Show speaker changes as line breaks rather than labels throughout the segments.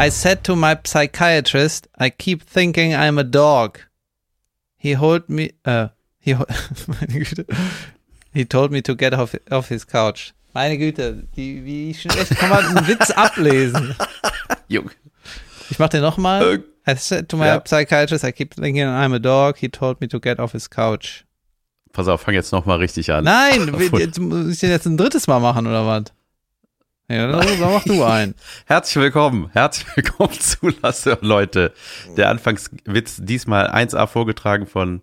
I said to my psychiatrist, I keep thinking I'm a dog. He hold me, uh, he, meine Güte, he told me to get off, off his couch. Meine Güte, die, wie schlecht kann man einen Witz ablesen?
Junge.
Ich mach den nochmal.
Äh,
I said to my
ja.
psychiatrist, I keep thinking I'm a dog. He told me to get off his couch.
Pass auf, fang jetzt nochmal richtig an.
Nein, jetzt muss ich den jetzt ein drittes Mal machen, oder was? Ja, dann, dann mach du ein.
Herzlich willkommen, herzlich willkommen zu Lasse Leute. Der Anfangswitz diesmal 1a vorgetragen von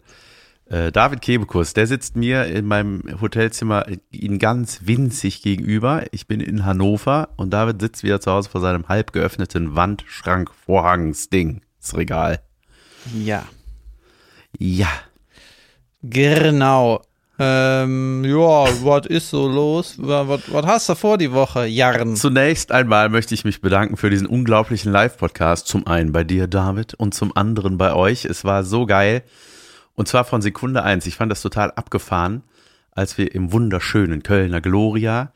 äh, David Kebekus. Der sitzt mir in meinem Hotelzimmer in ganz winzig gegenüber. Ich bin in Hannover und David sitzt wieder zu Hause vor seinem halb geöffneten Wandschrank Vorhangsding. Das Regal.
Ja.
Ja.
Genau. Ähm, ja, was ist so los? Was hast du vor die Woche, Jarn?
Zunächst einmal möchte ich mich bedanken für diesen unglaublichen Live-Podcast. Zum einen bei dir, David, und zum anderen bei euch. Es war so geil. Und zwar von Sekunde eins. Ich fand das total abgefahren, als wir im wunderschönen Kölner Gloria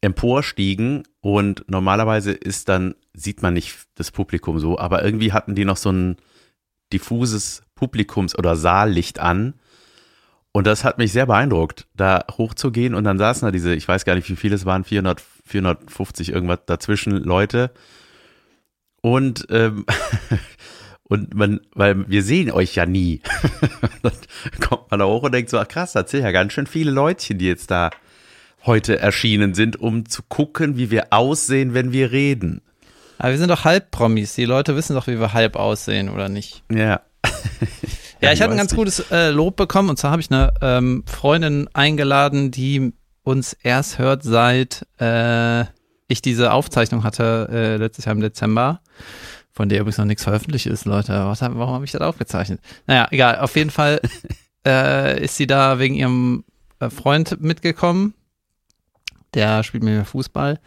emporstiegen und normalerweise ist dann, sieht man nicht das Publikum so, aber irgendwie hatten die noch so ein diffuses Publikums- oder Saallicht an. Und das hat mich sehr beeindruckt, da hochzugehen und dann saßen da diese, ich weiß gar nicht, wie viele es waren, 400, 450 irgendwas dazwischen Leute. Und, ähm, und man, weil wir sehen euch ja nie. dann kommt man da hoch und denkt so, ach krass, da sind ja ganz schön viele Leutchen, die jetzt da heute erschienen sind, um zu gucken, wie wir aussehen, wenn wir reden.
Aber wir sind doch Halbpromis. Die Leute wissen doch, wie wir halb aussehen, oder nicht?
Ja.
Ja, ich hatte ein ganz
nicht.
gutes äh, Lob bekommen und zwar habe ich eine ähm, Freundin eingeladen, die uns erst hört, seit äh, ich diese Aufzeichnung hatte äh, letztes Jahr im Dezember, von der übrigens noch nichts veröffentlicht ist, Leute. Was, warum habe ich das aufgezeichnet? Naja, egal. Auf jeden Fall äh, ist sie da wegen ihrem äh, Freund mitgekommen. Der spielt mit mir Fußball.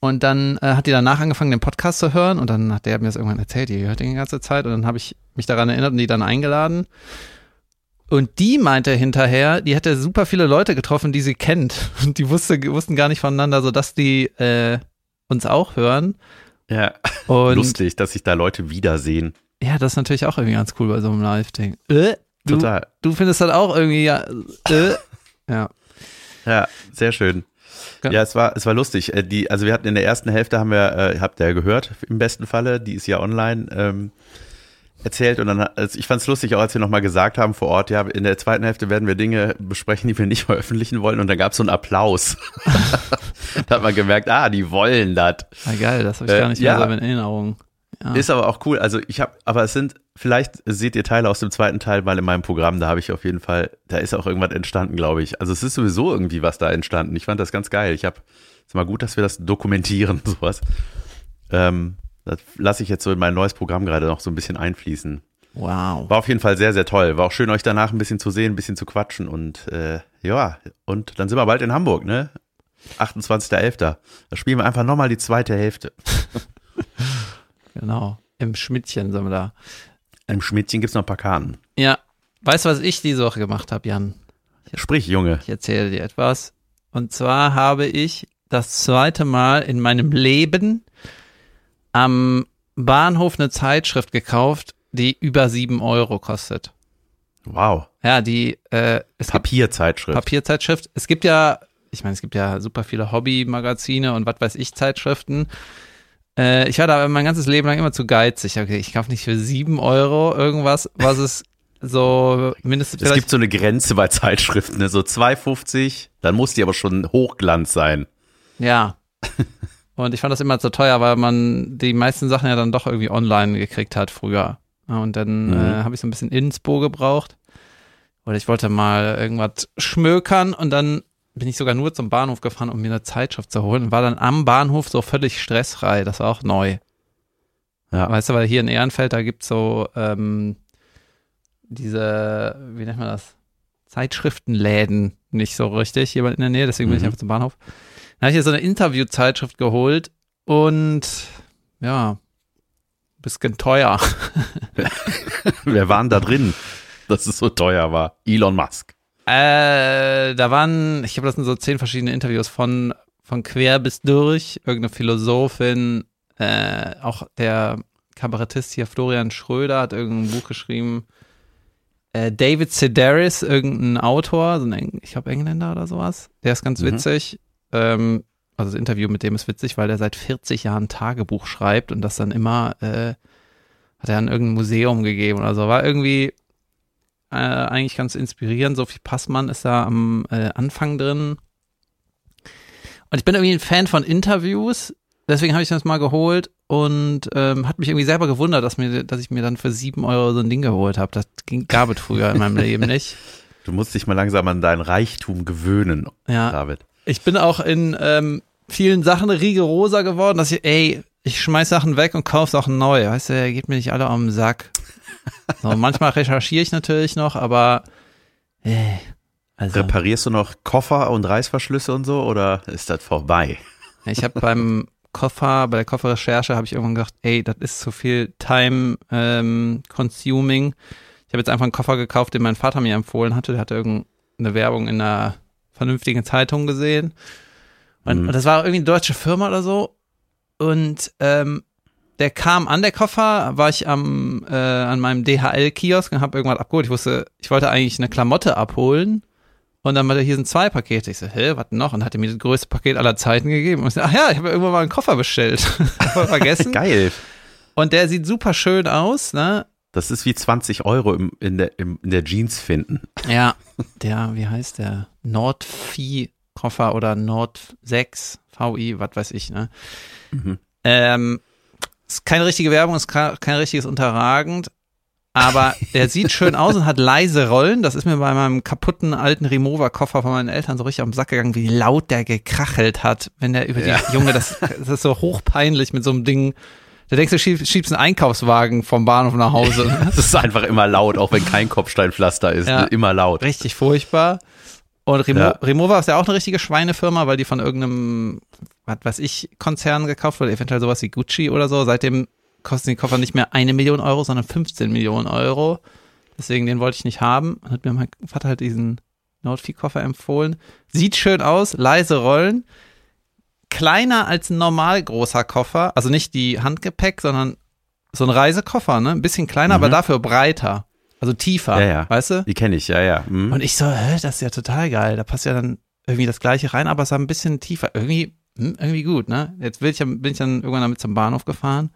Und dann äh, hat die danach angefangen, den Podcast zu hören und dann hat der mir das irgendwann erzählt, die hört den die ganze Zeit und dann habe ich mich daran erinnert und die dann eingeladen. Und die meinte hinterher, die hätte super viele Leute getroffen, die sie kennt. Und die wusste, wussten gar nicht voneinander, sodass die äh, uns auch hören.
Ja.
Und
Lustig, dass sich da Leute wiedersehen.
ja, das ist natürlich auch irgendwie ganz cool bei so einem Live-Ding. Äh, du,
Total.
du findest das auch irgendwie, ja, äh, ja.
Ja, sehr schön.
Ja.
Ja, es war, es war lustig. Äh, Die, also wir hatten in der ersten Hälfte haben wir, äh, habt ihr ja gehört, im besten Falle, die ist ja online ähm, erzählt und dann, also ich fand es lustig, auch als wir nochmal gesagt haben vor Ort, ja, in der zweiten Hälfte werden wir Dinge besprechen, die wir nicht veröffentlichen wollen und dann gab es so einen Applaus. da hat man gemerkt, ah, die wollen das.
Ah, geil, das habe ich
Äh,
gar nicht mehr
ja.
so in Erinnerung. Ja.
Ist aber auch cool. Also ich habe, aber es sind, vielleicht seht ihr Teile aus dem zweiten Teil mal in meinem Programm, da habe ich auf jeden Fall, da ist auch irgendwas entstanden, glaube ich. Also es ist sowieso irgendwie was da entstanden. Ich fand das ganz geil. Ich habe, ist mal gut, dass wir das dokumentieren, sowas. Ähm, das lasse ich jetzt so in mein neues Programm gerade noch so ein bisschen einfließen.
Wow.
War auf jeden Fall sehr, sehr toll. War auch schön, euch danach ein bisschen zu sehen, ein bisschen zu quatschen und äh, ja, und dann sind wir bald in Hamburg, ne? 28.11. Da spielen wir einfach nochmal die zweite Hälfte.
Genau. Im Schmidtchen sind wir da.
Im Schmidtchen gibt's noch ein paar Karten.
Ja. Weißt du, was ich diese Woche gemacht habe, Jan?
Sprich, Junge.
Ich erzähle dir etwas. Und zwar habe ich das zweite Mal in meinem Leben am Bahnhof eine Zeitschrift gekauft, die über sieben Euro kostet.
Wow.
Ja, die äh,
Papierzeitschrift.
Papierzeitschrift. Es gibt ja, ich meine, es gibt ja super viele Hobbymagazine und was weiß ich Zeitschriften. Äh, ich war da mein ganzes Leben lang immer zu geizig. Okay, ich kaufe nicht für sieben Euro irgendwas, was es so mindestens
es gibt so eine Grenze bei Zeitschriften, ne? so 2,50, dann muss die aber schon Hochglanz sein.
Ja. Und ich fand das immer zu teuer, weil man die meisten Sachen ja dann doch irgendwie online gekriegt hat früher. Und dann
Mhm.
äh, habe ich so ein bisschen Inspo gebraucht. Oder ich wollte mal irgendwas schmökern und dann bin ich sogar nur zum Bahnhof gefahren, um mir eine Zeitschrift zu holen und war dann am Bahnhof so völlig stressfrei. Das war auch neu.
Ja.
Weißt du, weil hier in Ehrenfeld, da gibt's so ähm, diese, wie nennt man das? Zeitschriftenläden nicht so richtig hier in der Nähe, deswegen bin ich
Mhm.
einfach zum Bahnhof. Dann habe ich hier so eine Interviewzeitschrift geholt und ja, bisschen teuer.
Wer waren da drin, dass es so teuer war? Elon Musk.
Äh, da waren, ich glaube, das sind so zehn verschiedene Interviews von, von quer bis durch, irgendeine Philosophin, Äh, auch der Kabarettist hier, Florian Schröder, hat irgendein Buch geschrieben. Äh, David Sedaris, irgendein Autor, so ein, ich glaube Engländer oder sowas, der ist ganz
Mhm.
witzig. Ähm, also das Interview mit dem ist witzig, weil der seit 40 Jahren Tagebuch schreibt und das dann immer äh, hat er an irgendein Museum gegeben oder so. War irgendwie äh, eigentlich ganz inspirierend. Sophie Passmann ist da am äh, Anfang drin. Und ich bin irgendwie ein Fan von Interviews, deswegen habe ich das mal geholt und ähm, hat mich irgendwie selber gewundert, dass, mir, dass ich mir dann für sieben Euro so ein Ding geholt habe. Das ging, gab es früher in meinem Leben nicht.
Du musst dich mal langsam an dein Reichtum gewöhnen,
Ja,
David.
Ich bin auch in ähm, vielen Sachen rigoroser geworden, dass ich, ey, ich schmeiß Sachen weg und kauf Sachen neu. Weißt du, geht mir nicht alle am Sack. So, manchmal recherchiere ich natürlich noch, aber ey, also
Reparierst du noch Koffer und Reißverschlüsse und so oder ist das vorbei?
ich habe beim Koffer, bei der Kofferrecherche habe ich irgendwann gedacht, ey, das ist zu viel time ähm, consuming. Ich habe jetzt einfach einen Koffer gekauft, den mein Vater mir empfohlen hatte. Der hatte irgendeine Werbung in einer vernünftigen Zeitung gesehen. Und,
Mhm.
und das war irgendwie eine deutsche Firma oder so. Und ähm, der kam an, der Koffer, war ich am äh, an meinem DHL-Kiosk und habe irgendwas abgeholt. Ich wusste, ich wollte eigentlich eine Klamotte abholen. Und dann meinte er, hier sind zwei Pakete. Ich so, hä, was noch? Und hat er mir das größte Paket aller Zeiten gegeben. Und ich so, ach ja, ich habe irgendwann mal einen Koffer bestellt. Voll vergessen.
Geil.
Und der sieht super schön aus, ne?
Das ist wie 20 Euro im, in, der, im, in der Jeans finden.
Ja, der, wie heißt der? Nordvieh-Koffer oder Nord 6 VI, was weiß ich, ne?
Mhm.
Ähm, ist keine richtige Werbung, ist kein, richtiges Unterragend, aber der sieht schön aus und hat leise Rollen. Das ist mir bei meinem kaputten alten Remover-Koffer von meinen Eltern so richtig am Sack gegangen, wie laut der gekrachelt hat, wenn der über die
Ja.
Junge, das, das ist so hochpeinlich mit so einem Ding. Da denkst du, schieb, schiebst einen Einkaufswagen vom Bahnhof nach Hause.
Das ist einfach immer laut, auch wenn kein Kopfsteinpflaster ist.
Ja.
Immer laut.
Richtig furchtbar. Und Remo
Ja.
Remover ist ja auch eine richtige Schweinefirma, weil die von irgendeinem, was weiß ich, Konzern gekauft wurde, eventuell sowas wie Gucci oder so. Seitdem kosten die Koffer nicht mehr eine Million Euro, sondern 15 Millionen Euro. Deswegen den wollte ich nicht haben. Dann hat mir mein Vater halt diesen Nordvieh-Koffer empfohlen. Sieht schön aus, leise Rollen. Kleiner als ein normal großer Koffer. Also nicht die Handgepäck, sondern so ein Reisekoffer, ne? Ein bisschen kleiner, aber
Mhm.
dafür breiter. Also tiefer,
Ja, ja.
weißt du?
Die kenne ich, ja, ja. Hm.
Und ich so, hä, das ist ja total geil. Da passt ja dann irgendwie das gleiche rein, aber es war ein bisschen tiefer. Irgendwie, hm, irgendwie gut, ne? Jetzt will ich, bin ich dann irgendwann damit zum Bahnhof gefahren.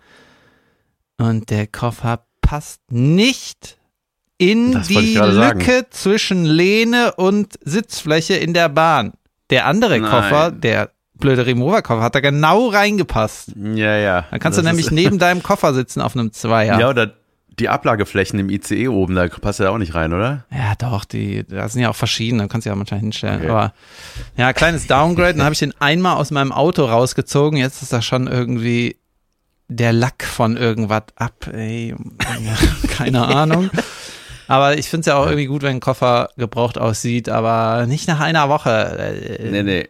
Und der Koffer passt nicht in
Das
die
gerade sagen.
Lücke zwischen Lehne und Sitzfläche in der Bahn. Der andere
Nein.
Koffer, der blöde Remover-Koffer, hat da genau reingepasst.
Ja, ja.
Dann kannst
Das
du nämlich neben deinem Koffer sitzen auf einem Zweier.
Ja, oder die Ablageflächen im ICE oben, da passt ja auch nicht rein, oder?
Ja, doch, die, da sind ja auch verschiedene, kannst du ja manchmal hinstellen.
Okay.
Aber ja, kleines Downgrade, dann habe ich den einmal aus meinem Auto rausgezogen, jetzt ist da schon irgendwie der Lack von irgendwas ab, ey. Keine Ahnung. Aber ich finde es ja auch irgendwie gut, wenn ein Koffer gebraucht aussieht, aber nicht nach einer Woche.
Nee, nee.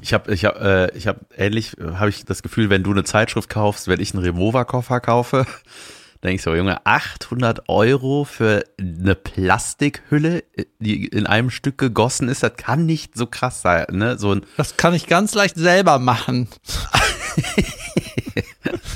Ich habe ich hab, äh, ich hab ähnlich, äh, habe ich das Gefühl, wenn du eine Zeitschrift kaufst, wenn ich einen Remover-Koffer kaufe, denke ich so, Junge, 800 Euro für eine Plastikhülle, die in einem Stück gegossen ist, das kann nicht so krass sein, ne? So ein,
Das kann ich ganz leicht selber machen.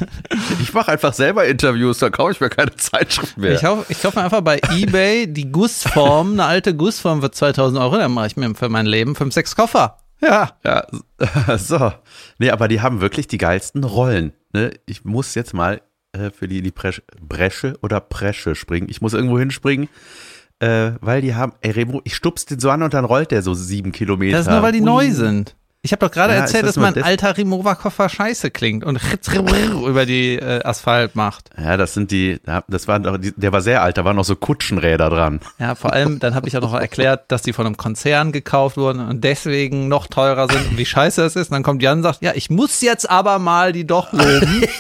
ich mache einfach selber Interviews, dann kaufe ich mir keine Zeitschrift mehr.
Ich, kauf, ich kaufe mir einfach bei Ebay die Gussform, eine alte Gussform für 2000 Euro, dann mache ich mir für mein Leben 5, 6 Koffer. Ja.
Ja, so. Nee, aber die haben wirklich die geilsten Rollen. Ne? Ich muss jetzt mal äh, für die, die Bresche, Bresche oder Presche springen. Ich muss irgendwo hinspringen, äh, weil die haben, ey, Remo, ich stupst den so an und dann rollt der so sieben Kilometer.
Das ist nur, weil die
Ui.
neu sind. Ich habe doch gerade
Ja,
erzählt,
das
dass mein
des-
alter Remover-Koffer scheiße klingt und über die äh, Asphalt macht.
Ja, das sind die, das war der war sehr alt, da waren noch so Kutschenräder dran.
Ja, vor allem, dann habe ich ja noch erklärt, dass die von einem Konzern gekauft wurden und deswegen noch teurer sind und wie scheiße das ist. Und dann kommt Jan und sagt, ja, ich muss jetzt aber mal die doch loben.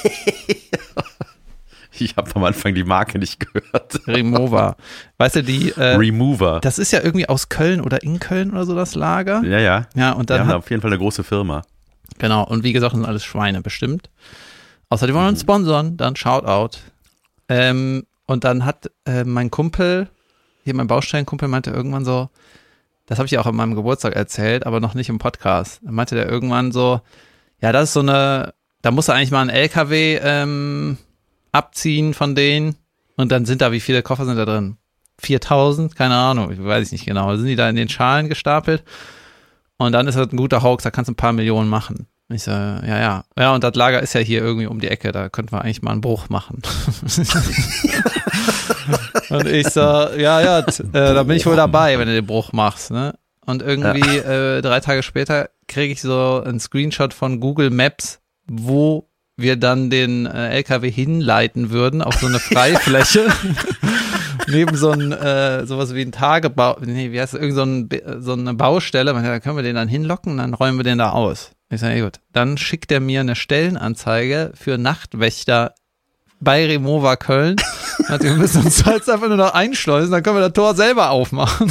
Ich habe am Anfang die Marke nicht gehört.
Remover. Weißt du, die, äh,
Remover.
das ist ja irgendwie aus Köln oder in Köln oder so das Lager.
Ja, ja.
Ja, und dann
haben
hat,
auf jeden Fall eine große Firma.
Genau, und wie gesagt, das sind alles Schweine bestimmt. Außer die wollen uns sponsern, dann Shoutout. Ähm, und dann hat äh, mein Kumpel, hier mein Baustellenkumpel, meinte irgendwann so, das habe ich auch an meinem Geburtstag erzählt, aber noch nicht im Podcast. Da meinte der irgendwann so, ja, das ist so eine, da musst du eigentlich mal einen LKW ähm, abziehen von denen und dann sind da, wie viele Koffer sind da drin? 4000? Keine Ahnung, ich weiß nicht genau. Sind die da in den Schalen gestapelt? Und dann ist das ein guter Hoax, da kannst du ein paar Millionen machen. Ich so, ja, ja. Ja, und das Lager ist ja hier irgendwie um die Ecke, da könnten wir eigentlich mal einen Bruch machen. und ich so, ja, ja, äh, da bin ich wohl dabei, wenn du den Bruch machst, ne? Und irgendwie äh, drei Tage später kriege ich so einen Screenshot von Google Maps, wo wir dann den äh, LKW hinleiten würden auf so eine Freifläche. neben so ein äh, sowas wie ein Tagebau, nee, wie heißt das, irgend so, ein, so eine Baustelle, da können wir den dann hinlocken dann räumen wir den da aus. Ich sage, gut, dann schickt er mir eine Stellenanzeige für Nachtwächter bei Remova Köln. Also wir müssen uns jetzt einfach nur noch einschleusen, dann können wir das Tor selber aufmachen.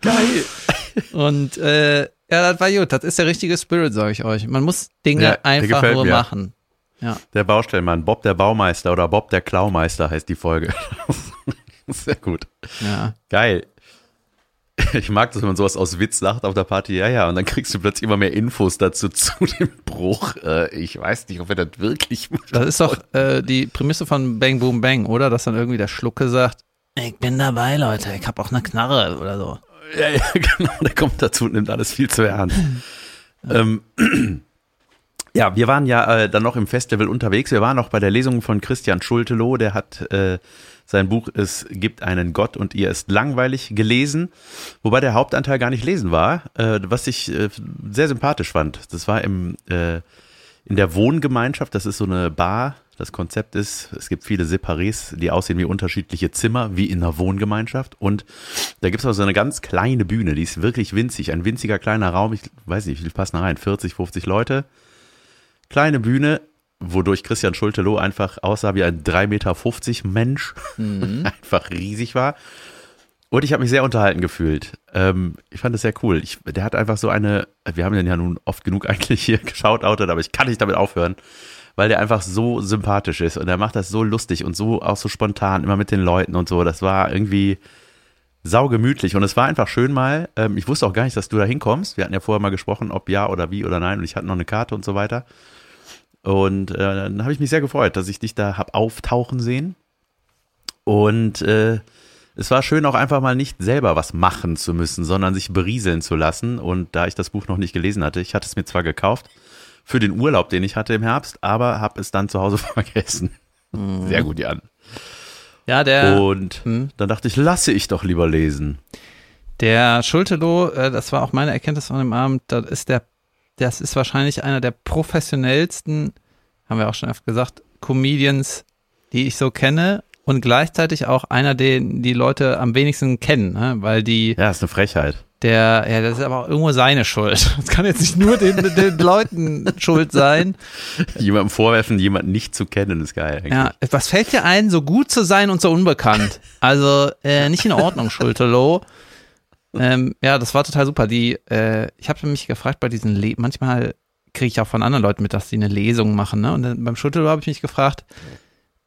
Geil.
Und äh, ja, das war gut. Das ist der richtige Spirit, sage ich euch. Man muss Dinge
Ja,
einfach nur
mir.
machen. Ja.
Der Baustellenmann, Bob der Baumeister oder Bob der Klaumeister heißt die Folge. Sehr gut.
Ja.
Geil. Ich mag das, wenn man sowas aus Witz lacht auf der Party. Ja, ja, und dann kriegst du plötzlich immer mehr Infos dazu zu dem Bruch. Äh, ich weiß nicht, ob er das wirklich macht.
Das ist doch äh, die Prämisse von Bang Boom Bang, oder? Dass dann irgendwie der Schlucke sagt, ich bin dabei, Leute, ich hab auch eine Knarre oder so.
Ja, ja, genau. Der kommt dazu und nimmt alles viel zu ernst. ähm, ja, wir waren ja äh, dann noch im Festival unterwegs. Wir waren auch bei der Lesung von Christian Schulteloh. Der hat äh, sein Buch Es gibt einen Gott und ihr ist langweilig gelesen. Wobei der Hauptanteil gar nicht lesen war, äh, was ich äh, sehr sympathisch fand. Das war im, äh, in der Wohngemeinschaft. Das ist so eine Bar. Das Konzept ist, es gibt viele Separés, die aussehen wie unterschiedliche Zimmer, wie in einer Wohngemeinschaft. Und da gibt es auch so eine ganz kleine Bühne, die ist wirklich winzig. Ein winziger kleiner Raum, ich weiß nicht, wie viel passen da rein? 40, 50 Leute. Kleine Bühne, wodurch Christian Schulte-Loh einfach aussah wie ein 3,50 Meter Mensch. einfach riesig war. Und ich habe mich sehr unterhalten gefühlt. Ähm, ich fand das sehr cool. Ich, der hat einfach so eine, wir haben den ja nun oft genug eigentlich hier geschaut, aber ich kann nicht damit aufhören, weil der einfach so sympathisch ist und er macht das so lustig und so auch so spontan, immer mit den Leuten und so. Das war irgendwie saugemütlich und es war einfach schön mal. Ähm, ich wusste auch gar nicht, dass du da hinkommst. Wir hatten ja vorher mal gesprochen, ob ja oder wie oder nein und ich hatte noch eine Karte und so weiter. Und äh, dann habe ich mich sehr gefreut, dass ich dich da hab auftauchen sehen. Und äh, es war schön auch einfach mal nicht selber was machen zu müssen, sondern sich berieseln zu lassen. Und da ich das Buch noch nicht gelesen hatte, ich hatte es mir zwar gekauft für den Urlaub, den ich hatte im Herbst, aber habe es dann zu Hause vergessen. Sehr gut, Jan.
Ja, der,
Und
Hm.
dann dachte ich, lasse ich doch lieber lesen.
der Schulteloh, äh, das war auch meine Erkenntnis von dem Abend, das ist der, das ist wahrscheinlich einer der professionellsten, haben wir auch schon oft gesagt, Comedians, die ich so kenne und gleichzeitig auch einer, den die Leute am wenigsten kennen, ne? weil die,
Ja, ist eine Frechheit.
der, ja, das ist aber auch irgendwo seine Schuld. Das kann jetzt nicht nur den, den Leuten Schuld sein.
Jemandem vorwerfen, jemanden nicht zu kennen, ist geil. eigentlich.
Ja, was fällt dir ein, so gut zu sein und so unbekannt? Also äh, nicht in Ordnung, Schulterloh. Ähm, ja, das war total super. Die, äh, ich habe mich gefragt bei diesen, Le manchmal kriege ich auch von anderen Leuten mit, dass die eine Lesung machen. Ne? Und dann beim Schulterloh habe ich mich gefragt,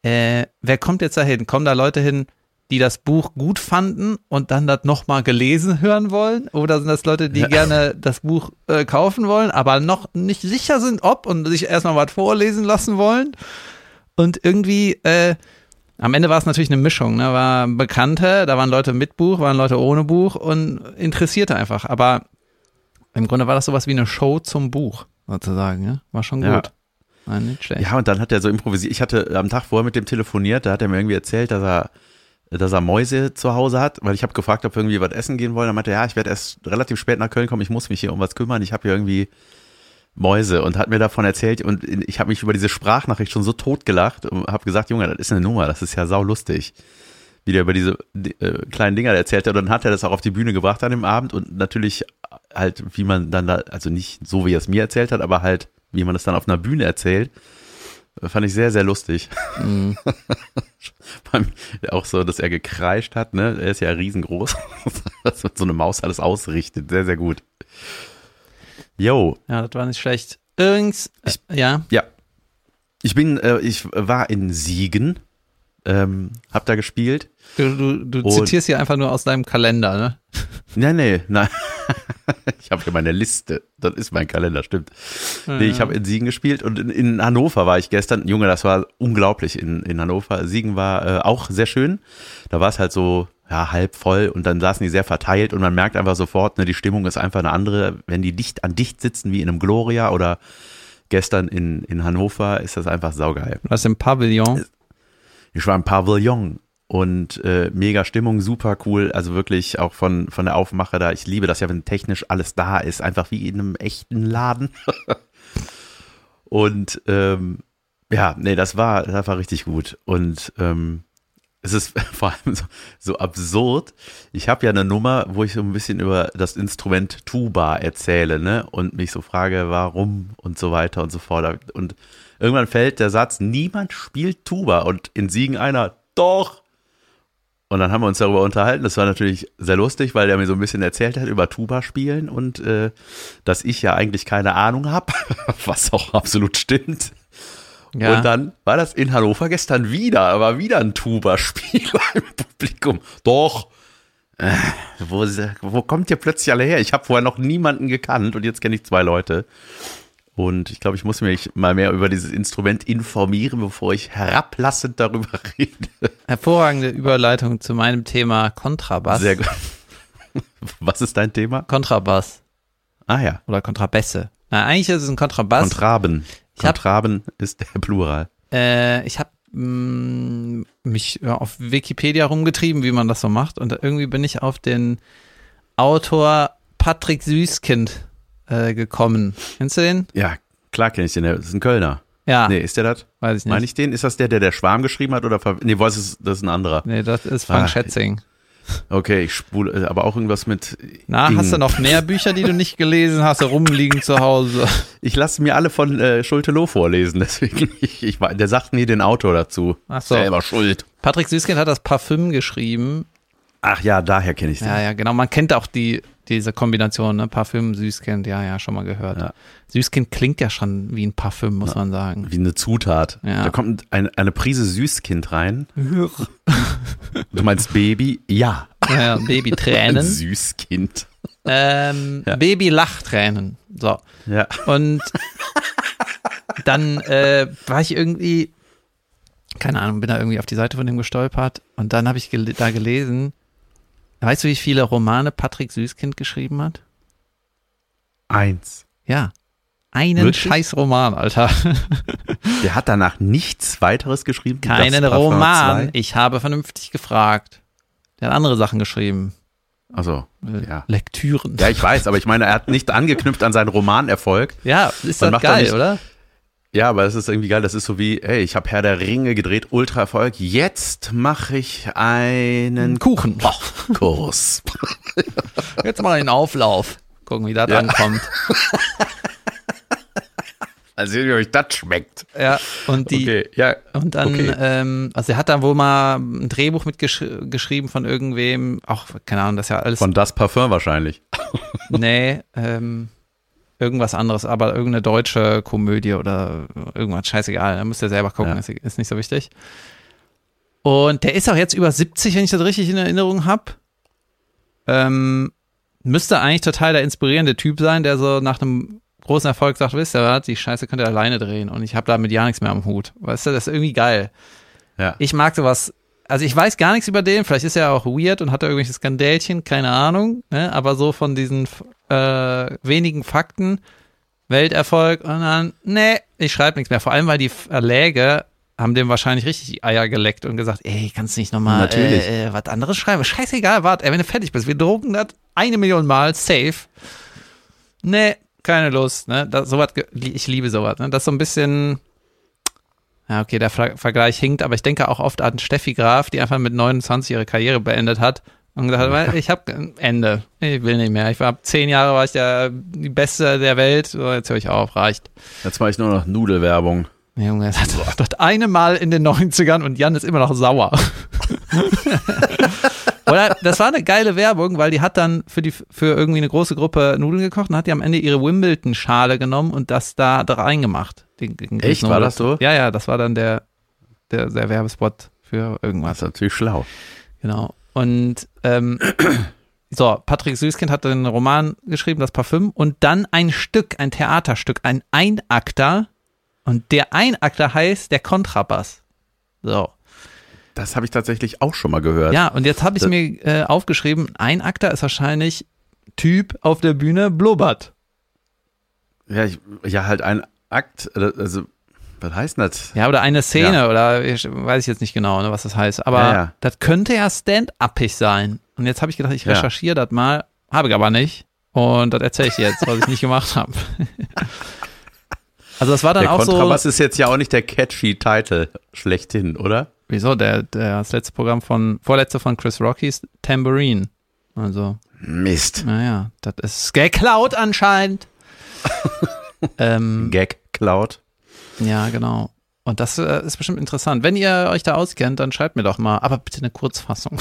äh, wer kommt jetzt dahin? Kommen da Leute hin, die das Buch gut fanden und dann das nochmal gelesen hören wollen? Oder sind das Leute, die gerne das Buch äh, kaufen wollen, aber noch nicht sicher sind, ob und sich erstmal was vorlesen lassen wollen? Und irgendwie, äh, am Ende war es natürlich eine Mischung, ne? War Bekannte, da waren Leute mit Buch, waren Leute ohne Buch und Interessierte einfach. Aber im Grunde war das sowas wie eine Show zum Buch, sozusagen, ne? War schon
Ja.
gut. War nicht schlecht.
Ja, und dann hat er so improvisiert. Ich hatte am Tag vorher mit dem telefoniert, da hat er mir irgendwie erzählt, dass er, dass er Mäuse zu Hause hat, weil ich habe gefragt, ob wir irgendwie was essen gehen wollen. Dann meinte er, ja, ich werde erst relativ spät nach Köln kommen, ich muss mich hier um was kümmern. Ich habe hier irgendwie Mäuse und hat mir davon erzählt und ich habe mich über diese Sprachnachricht schon so tot gelacht und habe gesagt, Junge, das ist eine Nummer, das ist ja sau lustig. Wie der über diese äh, kleinen Dinger erzählt hat und dann hat er das auch auf die Bühne gebracht an dem Abend und natürlich halt, wie man dann da, also nicht so, wie er es mir erzählt hat, aber halt, wie man das dann auf einer Bühne erzählt, fand ich sehr, sehr lustig.
Mhm.
Auch so, dass er gekreischt hat, ne? Er ist ja riesengroß. dass so eine Maus alles ausrichtet. Sehr, sehr gut. Yo,
Ja, das war nicht schlecht. Irgends, äh, ja,
ja. Ich bin, äh, ich war in Siegen, ähm, hab da gespielt.
du, du, du
Und-
zitierst hier einfach nur aus deinem Kalender, ne?
Nee, nee, nein. ich habe hier meine Liste. Das ist mein Kalender, stimmt. Nee, ich habe in Siegen gespielt und in, in, Hannover war ich gestern. Junge, das war unglaublich in, in Hannover. Siegen war äh, auch sehr schön. Da war es halt so ja, halb voll und dann saßen die sehr verteilt und man merkt einfach sofort, ne, die Stimmung ist einfach eine andere. Wenn die dicht an dicht sitzen wie in einem Gloria oder gestern in, in Hannover, ist das einfach saugeil.
Was im Pavillon?
Ich war im Pavillon und äh, mega Stimmung, super cool. Also wirklich auch von, von der Aufmache da. Ich liebe das ja, wenn technisch alles da ist, einfach wie in einem echten Laden. und ähm, ja, nee, das war, das war richtig gut. Und ähm, es ist vor allem so, so absurd. Ich habe ja eine Nummer, wo ich so ein bisschen über das Instrument Tuba erzähle, ne? Und mich so frage, warum und so weiter und so fort. Und irgendwann fällt der Satz, niemand spielt Tuba. Und in Siegen einer, doch. Und dann haben wir uns darüber unterhalten. Das war natürlich sehr lustig, weil der mir so ein bisschen erzählt hat über Tuba spielen und äh, dass ich ja eigentlich keine Ahnung habe, was auch absolut stimmt. Ja. Und dann war das in Hannover gestern wieder, war wieder ein Tuba-Spieler im Publikum. Doch. Äh, wo, wo kommt ihr plötzlich alle her? Ich habe vorher noch niemanden gekannt und jetzt kenne ich zwei Leute. Und ich glaube, ich muss mich mal mehr über dieses Instrument informieren, bevor ich herablassend darüber rede.
Hervorragende Überleitung zu meinem Thema Kontrabass. Sehr gut.
Was ist dein Thema?
Kontrabass.
Ah ja.
Oder Kontrabässe. Na, eigentlich ist es ein Kontrabass.
Kontraben. Ich Kontraben hab, ist der Plural.
Äh, ich habe mm, mich ja, auf Wikipedia rumgetrieben, wie man das so macht. Und irgendwie bin ich auf den Autor Patrick Süßkind äh, gekommen. Kennst du den?
Ja, klar kenne ich den. Das ist ein Kölner.
Ja.
Nee, ist der das?
Weiß ich nicht.
Meine ich den? Ist das der, der der Schwarm geschrieben hat? Oder nee, was ist, das ist ein anderer.
Nee, das ist Frank ah, Schätzing.
Okay, ich spule, äh, aber auch irgendwas mit.
Na, Ing. hast du noch mehr Bücher, die du nicht gelesen hast, rumliegen zu Hause?
Ich lasse mir alle von äh, Schulte-Loh vorlesen, deswegen, ich, ich, der sagt nie den Autor dazu.
Ach so.
Selber schuld.
Patrick Süßkind hat das Parfüm geschrieben.
Ach ja, daher kenne ich
den. Ja, ja, genau. Man kennt auch die, diese Kombination, ne? Parfüm, Süßkind, ja, ja, schon mal gehört. Ja. Süßkind klingt ja schon wie ein Parfüm, muss ja, man sagen.
Wie eine Zutat. Ja. Da kommt ein, eine Prise Süßkind rein. du meinst Baby? Ja.
Ja, Babytränen.
Süßkind.
Ähm, ja. Baby-Lachtränen. So.
Ja.
Und dann äh, war ich irgendwie, keine Ahnung, bin da irgendwie auf die Seite von dem gestolpert und dann habe ich gel da gelesen, Weißt du, wie viele Romane Patrick Süßkind geschrieben hat?
Eins.
Ja. Einen Wirklich? scheiß Roman, Alter.
Der hat danach nichts weiteres geschrieben?
Keinen Roman. Ich habe vernünftig gefragt. Der hat andere Sachen geschrieben.
Also, ja.
Lektüren.
Ja, ich weiß, aber ich meine, er hat nicht angeknüpft an seinen Romanerfolg.
Ja, ist das geil, nicht, oder?
Ja, aber es ist irgendwie geil. Das ist so wie, ey, ich habe Herr der Ringe gedreht, Ultra Erfolg. Jetzt mache ich einen
Kuchen.
Kurs.
Jetzt mal einen Auflauf. Gucken, wie das ja. ankommt.
Also wie euch das schmeckt.
Ja, und die
okay, ja,
und dann, okay. ähm, also er hat da wohl mal ein Drehbuch mitgeschrieben von irgendwem, auch, keine Ahnung, das ist ja alles.
Von das Parfum wahrscheinlich.
nee, ähm, irgendwas anderes, aber irgendeine deutsche Komödie oder irgendwas, scheißegal, da müsst ihr selber gucken, ja. ist, nicht so wichtig. Und der ist auch jetzt über 70, wenn ich das richtig in Erinnerung habe. Ähm, müsste eigentlich total der inspirierende Typ sein, der so nach einem großen Erfolg sagt, wisst ihr was, die Scheiße könnt ihr alleine drehen und ich habe damit ja nichts mehr am Hut. Weißt du, das ist irgendwie geil.
Ja.
Ich mag sowas also ich weiß gar nichts über den, vielleicht ist er auch weird und hat er irgendwelche Skandälchen, keine Ahnung, ne? aber so von diesen äh, wenigen Fakten, Welterfolg und dann, nee, ich schreibe nichts mehr. Vor allem, weil die Verläge haben dem wahrscheinlich richtig die Eier geleckt und gesagt, ey, kannst du nicht nochmal äh, äh, was anderes schreiben? Scheißegal, warte, wenn du fertig bist, wir drucken das eine Million Mal, safe. Nee, keine Lust, ne? Das, sowas, ich liebe sowas, ne? Das ist so ein bisschen, ja, okay, der Vergleich hinkt, aber ich denke auch oft an Steffi Graf, die einfach mit 29 ihre Karriere beendet hat und gesagt hat, ich habe Ende, ich will nicht mehr. Ich war zehn Jahre, war ich der die Beste der Welt, so, jetzt höre ich auf, reicht.
Jetzt mache ich nur noch Nudelwerbung.
Junge, das hat das eine Mal in den 90ern und Jan ist immer noch sauer. Oder das war eine geile Werbung, weil die hat dann für die für irgendwie eine große Gruppe Nudeln gekocht und hat die am Ende ihre Wimbledon-Schale genommen und das da reingemacht.
Den, den Echt, war das so?
Ja, ja, das war dann der, der, der Werbespot für irgendwas.
Das ist natürlich schlau.
Genau. Und ähm, so, Patrick Süßkind hat einen Roman geschrieben, das Parfüm, und dann ein Stück, ein Theaterstück, ein Einakter. Und der Einakter heißt der Kontrabass. So.
Das habe ich tatsächlich auch schon mal gehört.
Ja, und jetzt habe ich
Das-
mir äh, aufgeschrieben, Einakter ist wahrscheinlich Typ auf der Bühne blubbert.
Ja, ich, ja halt ein Akt, äh, also, was heißt das?
Ja, oder eine Szene,
Ja.
oder ich weiß ich jetzt nicht genau, ne, was das heißt. Aber
Ja, ja.
das könnte ja stand-uppig sein. Und jetzt habe ich gedacht, ich recherchiere das mal, habe ich aber nicht. Und das erzähle ich jetzt, was ich nicht gemacht habe. also das war dann
Der
auch so.
Kontrabass ist jetzt ja auch nicht der catchy Title schlechthin, oder?
Wieso? Der, der, das letzte Programm von, vorletzte von Chris Rockies, Tambourine. Also,
Mist.
naja, das ist geklaut anscheinend. ähm,
Gag Cloud.
ja, genau. Und das äh, ist bestimmt interessant. Wenn ihr euch da auskennt, dann schreibt mir doch mal, aber bitte eine Kurzfassung.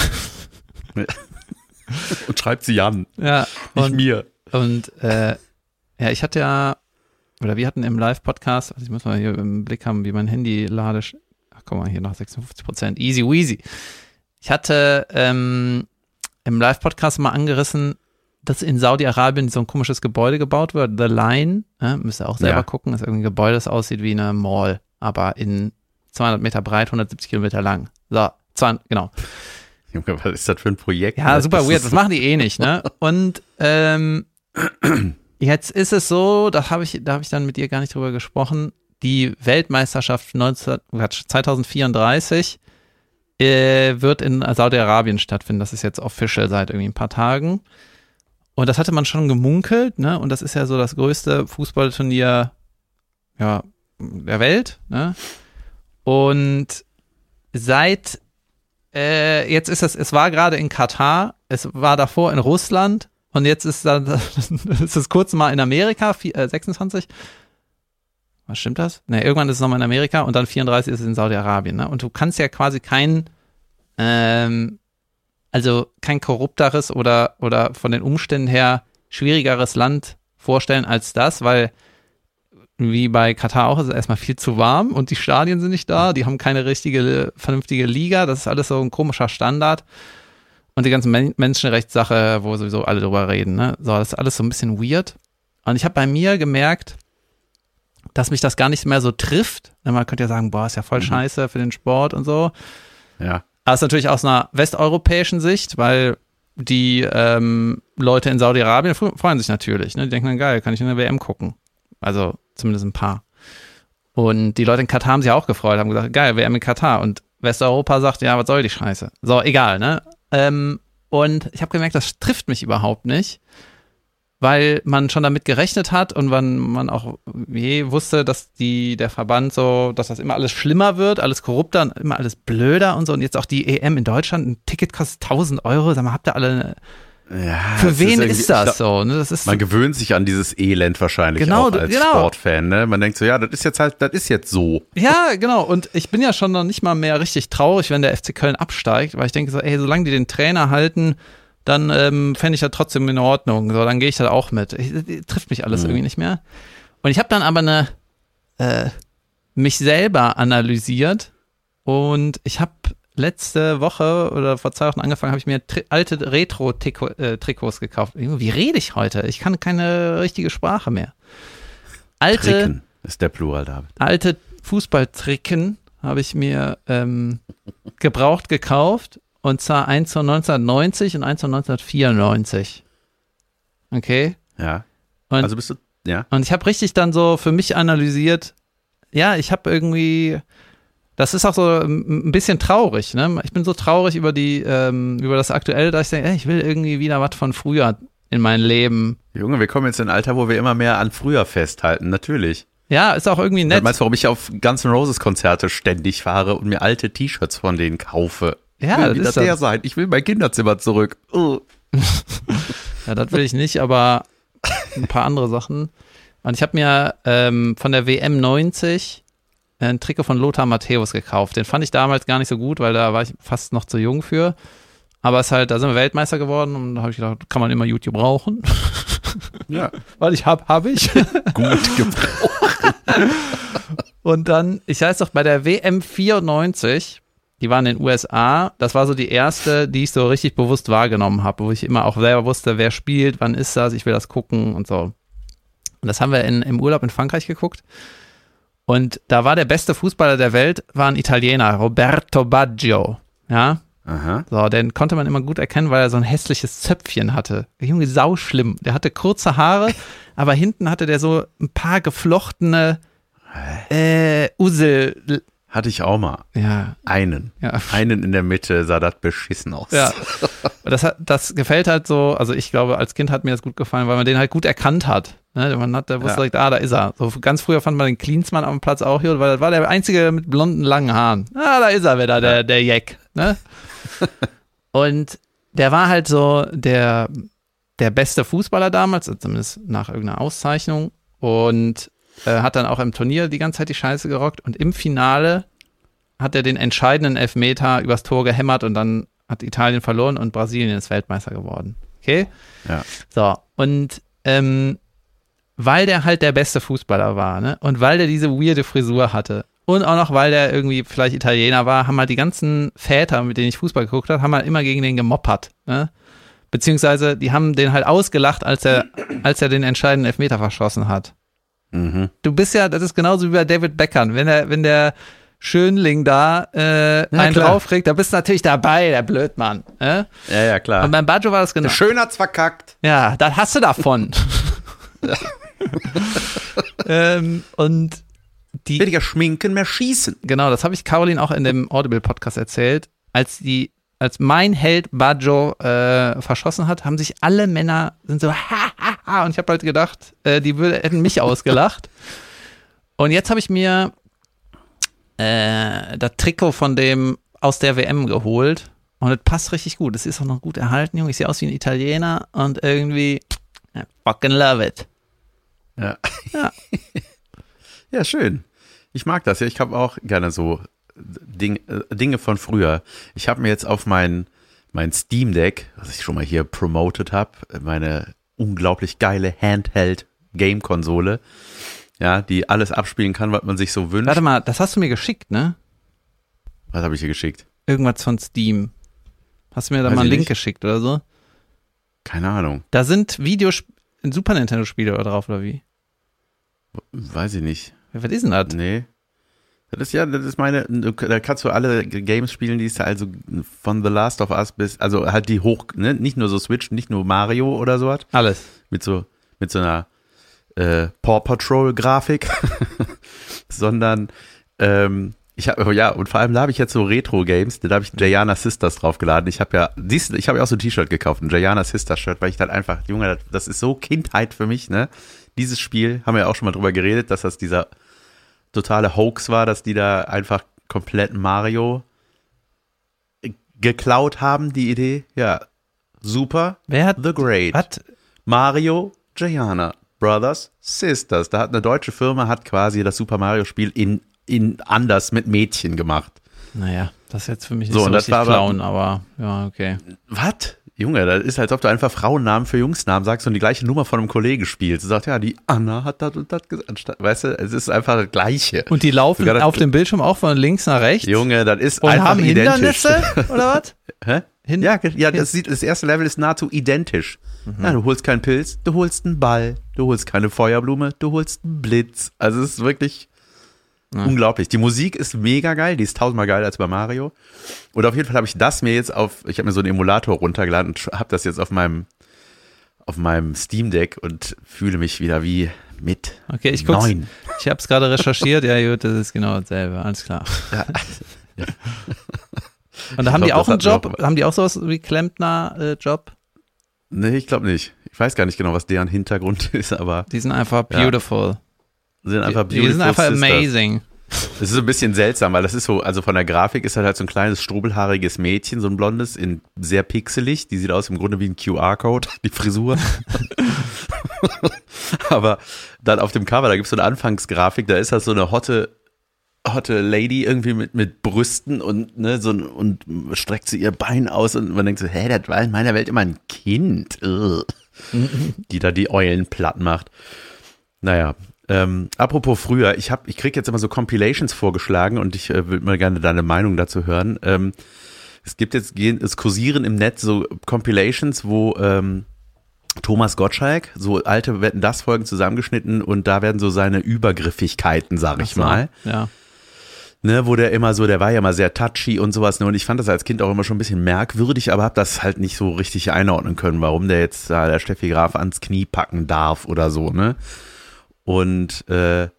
Und schreibt sie an,
ja,
nicht
und,
mir.
und äh, ja, ich hatte ja, oder wir hatten im Live-Podcast, also ich muss mal hier im Blick haben, wie mein Handy lade. Guck mal, hier noch 56 Prozent. Easy weasy. Ich hatte ähm, im Live-Podcast mal angerissen, dass in Saudi-Arabien so ein komisches Gebäude gebaut wird. The Line, ja, müsst ihr auch selber
Ja.
gucken, ist irgendwie ein Gebäude, das aussieht wie eine Mall, aber in 200 Meter breit, 170 Kilometer lang. So, 200, genau.
Junge, was ist das für ein Projekt?
Ja,
Das
super
ist
weird. Das machen die eh nicht, ne? Und ähm, jetzt ist es so, da habe ich, da habe ich dann mit ihr gar nicht drüber gesprochen. Die Weltmeisterschaft 19, Quatsch, 2034 äh, wird in Saudi-Arabien stattfinden. Das ist jetzt official seit irgendwie ein paar Tagen. Und das hatte man schon gemunkelt, ne? Und das ist ja so das größte Fußballturnier ja, der Welt, ne? Und seit äh, jetzt ist es, es war gerade in Katar, es war davor in Russland und jetzt ist dann, ist es kurz mal in Amerika, äh, 26. Was stimmt das? Ne, irgendwann ist es nochmal in Amerika und dann 34 ist es in Saudi-Arabien, ne? Und du kannst ja quasi kein, ähm, also kein korrupteres oder, oder von den Umständen her schwierigeres Land vorstellen als das, weil wie bei Katar auch, ist es erstmal viel zu warm und die Stadien sind nicht da, die haben keine richtige, vernünftige Liga, das ist alles so ein komischer Standard. Und die ganze Men Menschenrechtssache, wo sowieso alle drüber reden, ne? So, das ist alles so ein bisschen weird. Und ich habe bei mir gemerkt, dass mich das gar nicht mehr so trifft. Man könnte ja sagen, boah, ist ja voll scheiße für den Sport und so.
Ja.
Aber es ist natürlich aus einer westeuropäischen Sicht, weil die ähm, Leute in Saudi-Arabien fre- freuen sich natürlich. Ne? Die denken dann, geil, kann ich in der WM gucken. Also zumindest ein paar. Und die Leute in Katar haben sich auch gefreut, haben gesagt, geil, WM in Katar. Und Westeuropa sagt, ja, was soll die Scheiße? So, egal, ne? Ähm, und ich habe gemerkt, das trifft mich überhaupt nicht, weil man schon damit gerechnet hat und man, man auch je wusste, dass die, der Verband so, dass das immer alles schlimmer wird, alles korrupter und immer alles blöder und so. Und jetzt auch die EM in Deutschland, ein Ticket kostet 1000 Euro. Sag mal, habt ihr alle,
ja
für wen ist,
ich
das
glaub,
so? Ne? Das ist
Man gewöhnt sich an dieses Elend wahrscheinlich
Genau,
auch als
genau.
Sportfan, ne? Man denkt so, ja, das ist jetzt halt, das ist jetzt so.
Ja, genau. Und ich bin ja schon noch nicht mal mehr richtig traurig, wenn der FC Köln absteigt, weil ich denke so, ey, solange die den Trainer halten, dann ähm, fände ich das trotzdem in Ordnung. So, dann gehe ich da auch mit. Ich, trifft mich alles irgendwie nicht mehr. Und ich habe dann aber eine äh, mich selber analysiert und ich habe letzte Woche oder vor zwei Wochen angefangen, habe ich mir alte Retro-Trikots gekauft. Wie rede ich heute? Ich kann keine richtige Sprache mehr. Alte
Tricken ist der Plural, David.
alte Fußballtricken habe ich mir ähm, gebraucht gekauft. Und zwar eins von 1990 und eins von 1994. Okay.
Ja.
Und-
also bist du, ja.
Und ich habe richtig dann so für mich analysiert, ja, ich habe irgendwie, das ist auch so ein bisschen traurig, ne? Ich bin so traurig über die, ähm, über das Aktuelle, dass ich denke, ey, ich will irgendwie wieder was von früher in mein Leben.
Junge, wir kommen jetzt in ein Alter, wo wir immer mehr an früher festhalten, natürlich.
Ja, ist auch irgendwie nett.
Meinst du, warum ich auf Guns N' Roses Konzerte ständig fahre und mir alte T-Shirts von denen kaufe?
Ja,
ich will
das
wieder der sein. Ich will mein Kinderzimmer zurück. Oh.
Ja, das will ich nicht, aber ein paar andere Sachen. Und ich habe mir ähm, von der WM 90 ein Trikot von Lothar Matthäus gekauft. Den fand ich damals gar nicht so gut, weil da war ich fast noch zu jung für. Aber es ist halt, da sind wir Weltmeister geworden und da habe ich gedacht, kann man immer YouTube brauchen.
Ja,
Weil ich hab, habe ich.
gut gebraucht.
Und dann, ich weiß doch, bei der WM 94 die waren in den USA. Das war so die erste, die ich so richtig bewusst wahrgenommen habe, wo ich immer auch selber wusste, wer spielt, wann ist das, ich will das gucken und so. Und das haben wir in, im Urlaub in Frankreich geguckt. Und da war der beste Fußballer der Welt, war ein Italiener, Roberto Baggio. Ja,
Aha.
so, den konnte man immer gut erkennen, weil er so ein hässliches Zöpfchen hatte. Der Junge, sauschlimm. Der hatte kurze Haare, aber hinten hatte der so ein paar geflochtene äh, Usel.
Hatte ich auch mal.
Ja,
Einen.
ja.
Einen in der Mitte sah das beschissen aus.
Ja. Das, hat, das gefällt halt so, also ich glaube, als Kind hat mir das gut gefallen, weil man den halt gut erkannt hat. Ne? Man hat, der wusste
Ja.
direkt, ah, da ist er. So ganz früher fand man den Cleansmann am Platz auch hier, weil das war der einzige mit blonden, langen Haaren. Ah, da ist er wieder, der, der Jack. Ne? Und der war halt so der, der beste Fußballer damals, zumindest nach irgendeiner Auszeichnung. Und äh, hat dann auch im Turnier die ganze Zeit die Scheiße gerockt. Und im Finale hat er den entscheidenden Elfmeter übers Tor gehämmert und dann hat Italien verloren und Brasilien ist Weltmeister geworden. Okay?
Ja.
So, und ähm, weil der halt der beste Fußballer war, ne? Und weil der diese weirde Frisur hatte und auch noch, weil der irgendwie vielleicht Italiener war, haben halt die ganzen Väter, mit denen ich Fußball geguckt habe, haben halt immer gegen den gemoppert, ne? Beziehungsweise die haben den halt ausgelacht, als er, als er den entscheidenden Elfmeter verschossen hat.
Mhm.
Du bist ja, das ist genauso wie bei David Beckham. Wenn der, wenn der Schönling da äh, einen
klar.
draufkriegt, da bist du natürlich dabei, der Blödmann. Äh?
Ja, ja, klar.
Und beim Baggio war das genau.
Schön hat's verkackt.
Ja, das hast du davon. ähm, und die,
Weniger schminken, mehr schießen.
genau, das habe ich Caroline auch in dem Audible-Podcast erzählt. Als die, als mein Held Baggio äh, verschossen hat, haben sich alle Männer sind so ha, ha. Und ich habe halt gedacht, äh, die würde, hätten mich ausgelacht. Und jetzt habe ich mir äh, das Trikot von dem aus der WM geholt. Und es passt richtig gut. Es ist auch noch gut erhalten, Junge. Ich sehe aus wie ein Italiener und irgendwie I fucking love it.
Ja.
Ja.
ja, schön. Ich mag das. Ja, ich habe auch gerne so Ding, äh, Dinge von früher. Ich habe mir jetzt auf mein, mein Steam Deck, was ich schon mal hier promoted habe, meine unglaublich geile Handheld-Game-Konsole, ja, die alles abspielen kann, was man sich so wünscht.
Warte mal, das hast du mir geschickt, ne?
Was habe ich hier geschickt?
Irgendwas von Steam. Hast du mir da
Weiß
mal einen Link
nicht.
geschickt oder so?
Keine Ahnung.
Da sind Videos, Super Nintendo-Spiele oder drauf oder wie?
Weiß ich nicht.
Was ist denn das?
Nee. Das ist ja, das ist meine, da kannst du alle Games spielen, die ist also von The Last of Us bis, also halt die hoch, ne, nicht nur so Switch, nicht nur Mario oder so was,
Alles.
mit so, mit so einer äh, Paw Patrol Grafik, sondern ähm, ich habe ja und vor allem da habe ich jetzt so Retro Games, da habe ich Jayana Sisters draufgeladen. Ich habe ja, siehst, du, ich habe ja auch so ein T-Shirt gekauft, ein Jayana Sisters Shirt, weil ich dann einfach, Junge, das, das ist so Kindheit für mich, ne? Dieses Spiel haben wir ja auch schon mal drüber geredet, dass das dieser totale Hoax war, dass die da einfach komplett Mario geklaut haben, die Idee. Ja, super.
Wer hat,
The Great.
was?
Mario Gianna Brothers Sisters. Da hat eine deutsche Firma hat quasi das Super Mario Spiel in, in anders mit Mädchen gemacht.
Naja, das ist jetzt für mich nicht
So,
so,
das war aber-
Clown, aber ja, okay.
Was? Junge, das ist, als ob du einfach Frauennamen für Jungsnamen sagst und die gleiche Nummer von einem Kollegen spielst. Du sagst, ja, die Anna hat das und das gesagt. Weißt du, es ist einfach das Gleiche.
Und die laufen
Sogar
auf dem Bildschirm auch von links nach rechts
Junge, das ist
und
einfach
haben
identisch.
Hindernisse oder was?
Hä?
Hin-
ja, ja das, sieht, das erste Level ist nahezu identisch. Ja, du holst keinen Pilz, du holst einen Ball, du holst keine Feuerblume, du holst einen Blitz. Also es ist wirklich
Ja.
unglaublich. Die Musik ist mega geil, die ist tausendmal geiler als bei Mario. Und auf jeden Fall habe ich das mir jetzt auf, ich habe mir so einen Emulator runtergeladen und habe das jetzt auf meinem auf meinem Steam Deck und fühle mich wieder wie mit
Okay, ich guck's.
neun.
Ich habe es gerade recherchiert. Ja, gut, das ist genau dasselbe. Alles klar.
Ja.
Und da haben
Ich
die
glaub,
auch einen Job? Haben die auch sowas wie Klempner-Job?
Nee, ich glaube nicht. Ich weiß gar nicht genau, was deren Hintergrund ist, aber
die sind einfach
Ja.
beautiful.
sie sind einfach
die, die sind
beautiful
einfach
sisters.
amazing.
Das ist so ein bisschen seltsam, weil das ist so, also von der Grafik ist halt, halt so ein kleines, strubelhaariges Mädchen, so ein blondes, in sehr pixelig. Die sieht aus im Grunde wie ein QR-Code, die Frisur. Aber dann auf dem Cover, da gibt es so eine Anfangsgrafik, da ist das so eine hotte, hotte Lady irgendwie mit, mit Brüsten und, ne, so und streckt sie ihr Bein aus und man denkt so, hä, das war in meiner Welt immer ein Kind, Ugh. die da die Eulen platt macht. Naja, Ähm, apropos früher, ich hab, ich krieg jetzt immer so Compilations vorgeschlagen und ich äh, würde mal gerne deine Meinung dazu hören. Ähm, es gibt jetzt, gehen, es kursieren im Netz so Compilations, wo ähm, Thomas Gottschalk so alte Wetten das Folgen zusammengeschnitten und da werden so seine Übergriffigkeiten, sag ich
so,
mal,
Ja.
ne, wo der immer so, der war ja immer sehr touchy und sowas, ne, und ich fand das als Kind auch immer schon ein bisschen merkwürdig, aber habe das halt nicht so richtig einordnen können, warum der jetzt da der Steffi Graf ans Knie packen darf oder so, ne? Und äh,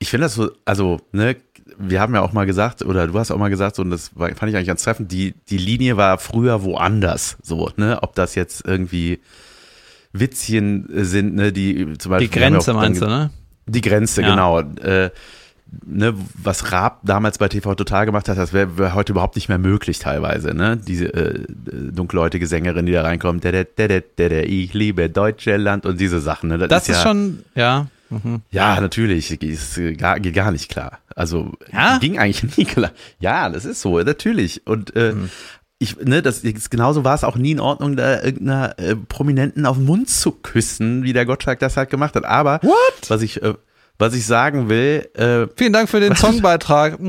ich finde das so, also, ne, wir haben ja auch mal gesagt, oder du hast auch mal gesagt, so, und das war, fand ich eigentlich ganz treffend, die, die Linie war früher woanders, so, ne, ob das jetzt irgendwie Witzchen sind, ne, die zum Beispiel.
Die Grenze meinst du, ne?
Die Grenze,
Ja.
genau. Äh, ne, was Raab damals bei TV Total gemacht hat, das wäre wär heute überhaupt nicht mehr möglich teilweise, ne? Diese äh, dunkelhäutige Sängerin, die da reinkommt, der, der, der, ich liebe Deutschland und diese Sachen, ne?
Das ist
ja,
schon, ja. Mhm.
ja, natürlich, ist äh, gar, geht gar nicht klar. Also
Ja?
ging eigentlich nie klar. Ja, das ist so, natürlich. Und äh, ich, ne, das genauso war es auch nie in Ordnung, da irgendeiner äh, Prominenten auf den Mund zu küssen, wie der Gottschalk das halt gemacht hat. Aber
What?
was ich, äh, was ich sagen will, äh,
Vielen Dank für den Songbeitrag.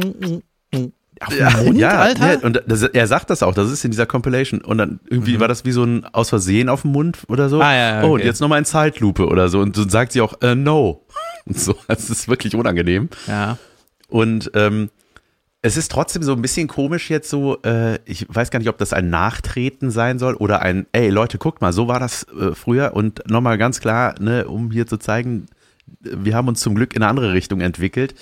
Auf den Mund, Alter?
ne, und das, er sagt das auch, das ist in dieser Compilation. Und dann irgendwie war das wie so ein Aus Versehen auf dem Mund oder so.
Mhm. Ah, ja, ja,
Oh, und
okay.
jetzt nochmal in Zeitlupe oder so. Und so sagt sie auch, äh, no. Und so, das ist wirklich unangenehm.
ja.
Und ähm, es ist trotzdem so ein bisschen komisch jetzt so, äh, ich weiß gar nicht, ob das ein Nachtreten sein soll oder ein, ey Leute, guckt mal, so war das äh, früher und nochmal ganz klar, ne, um hier zu zeigen, wir haben uns zum Glück in eine andere Richtung entwickelt.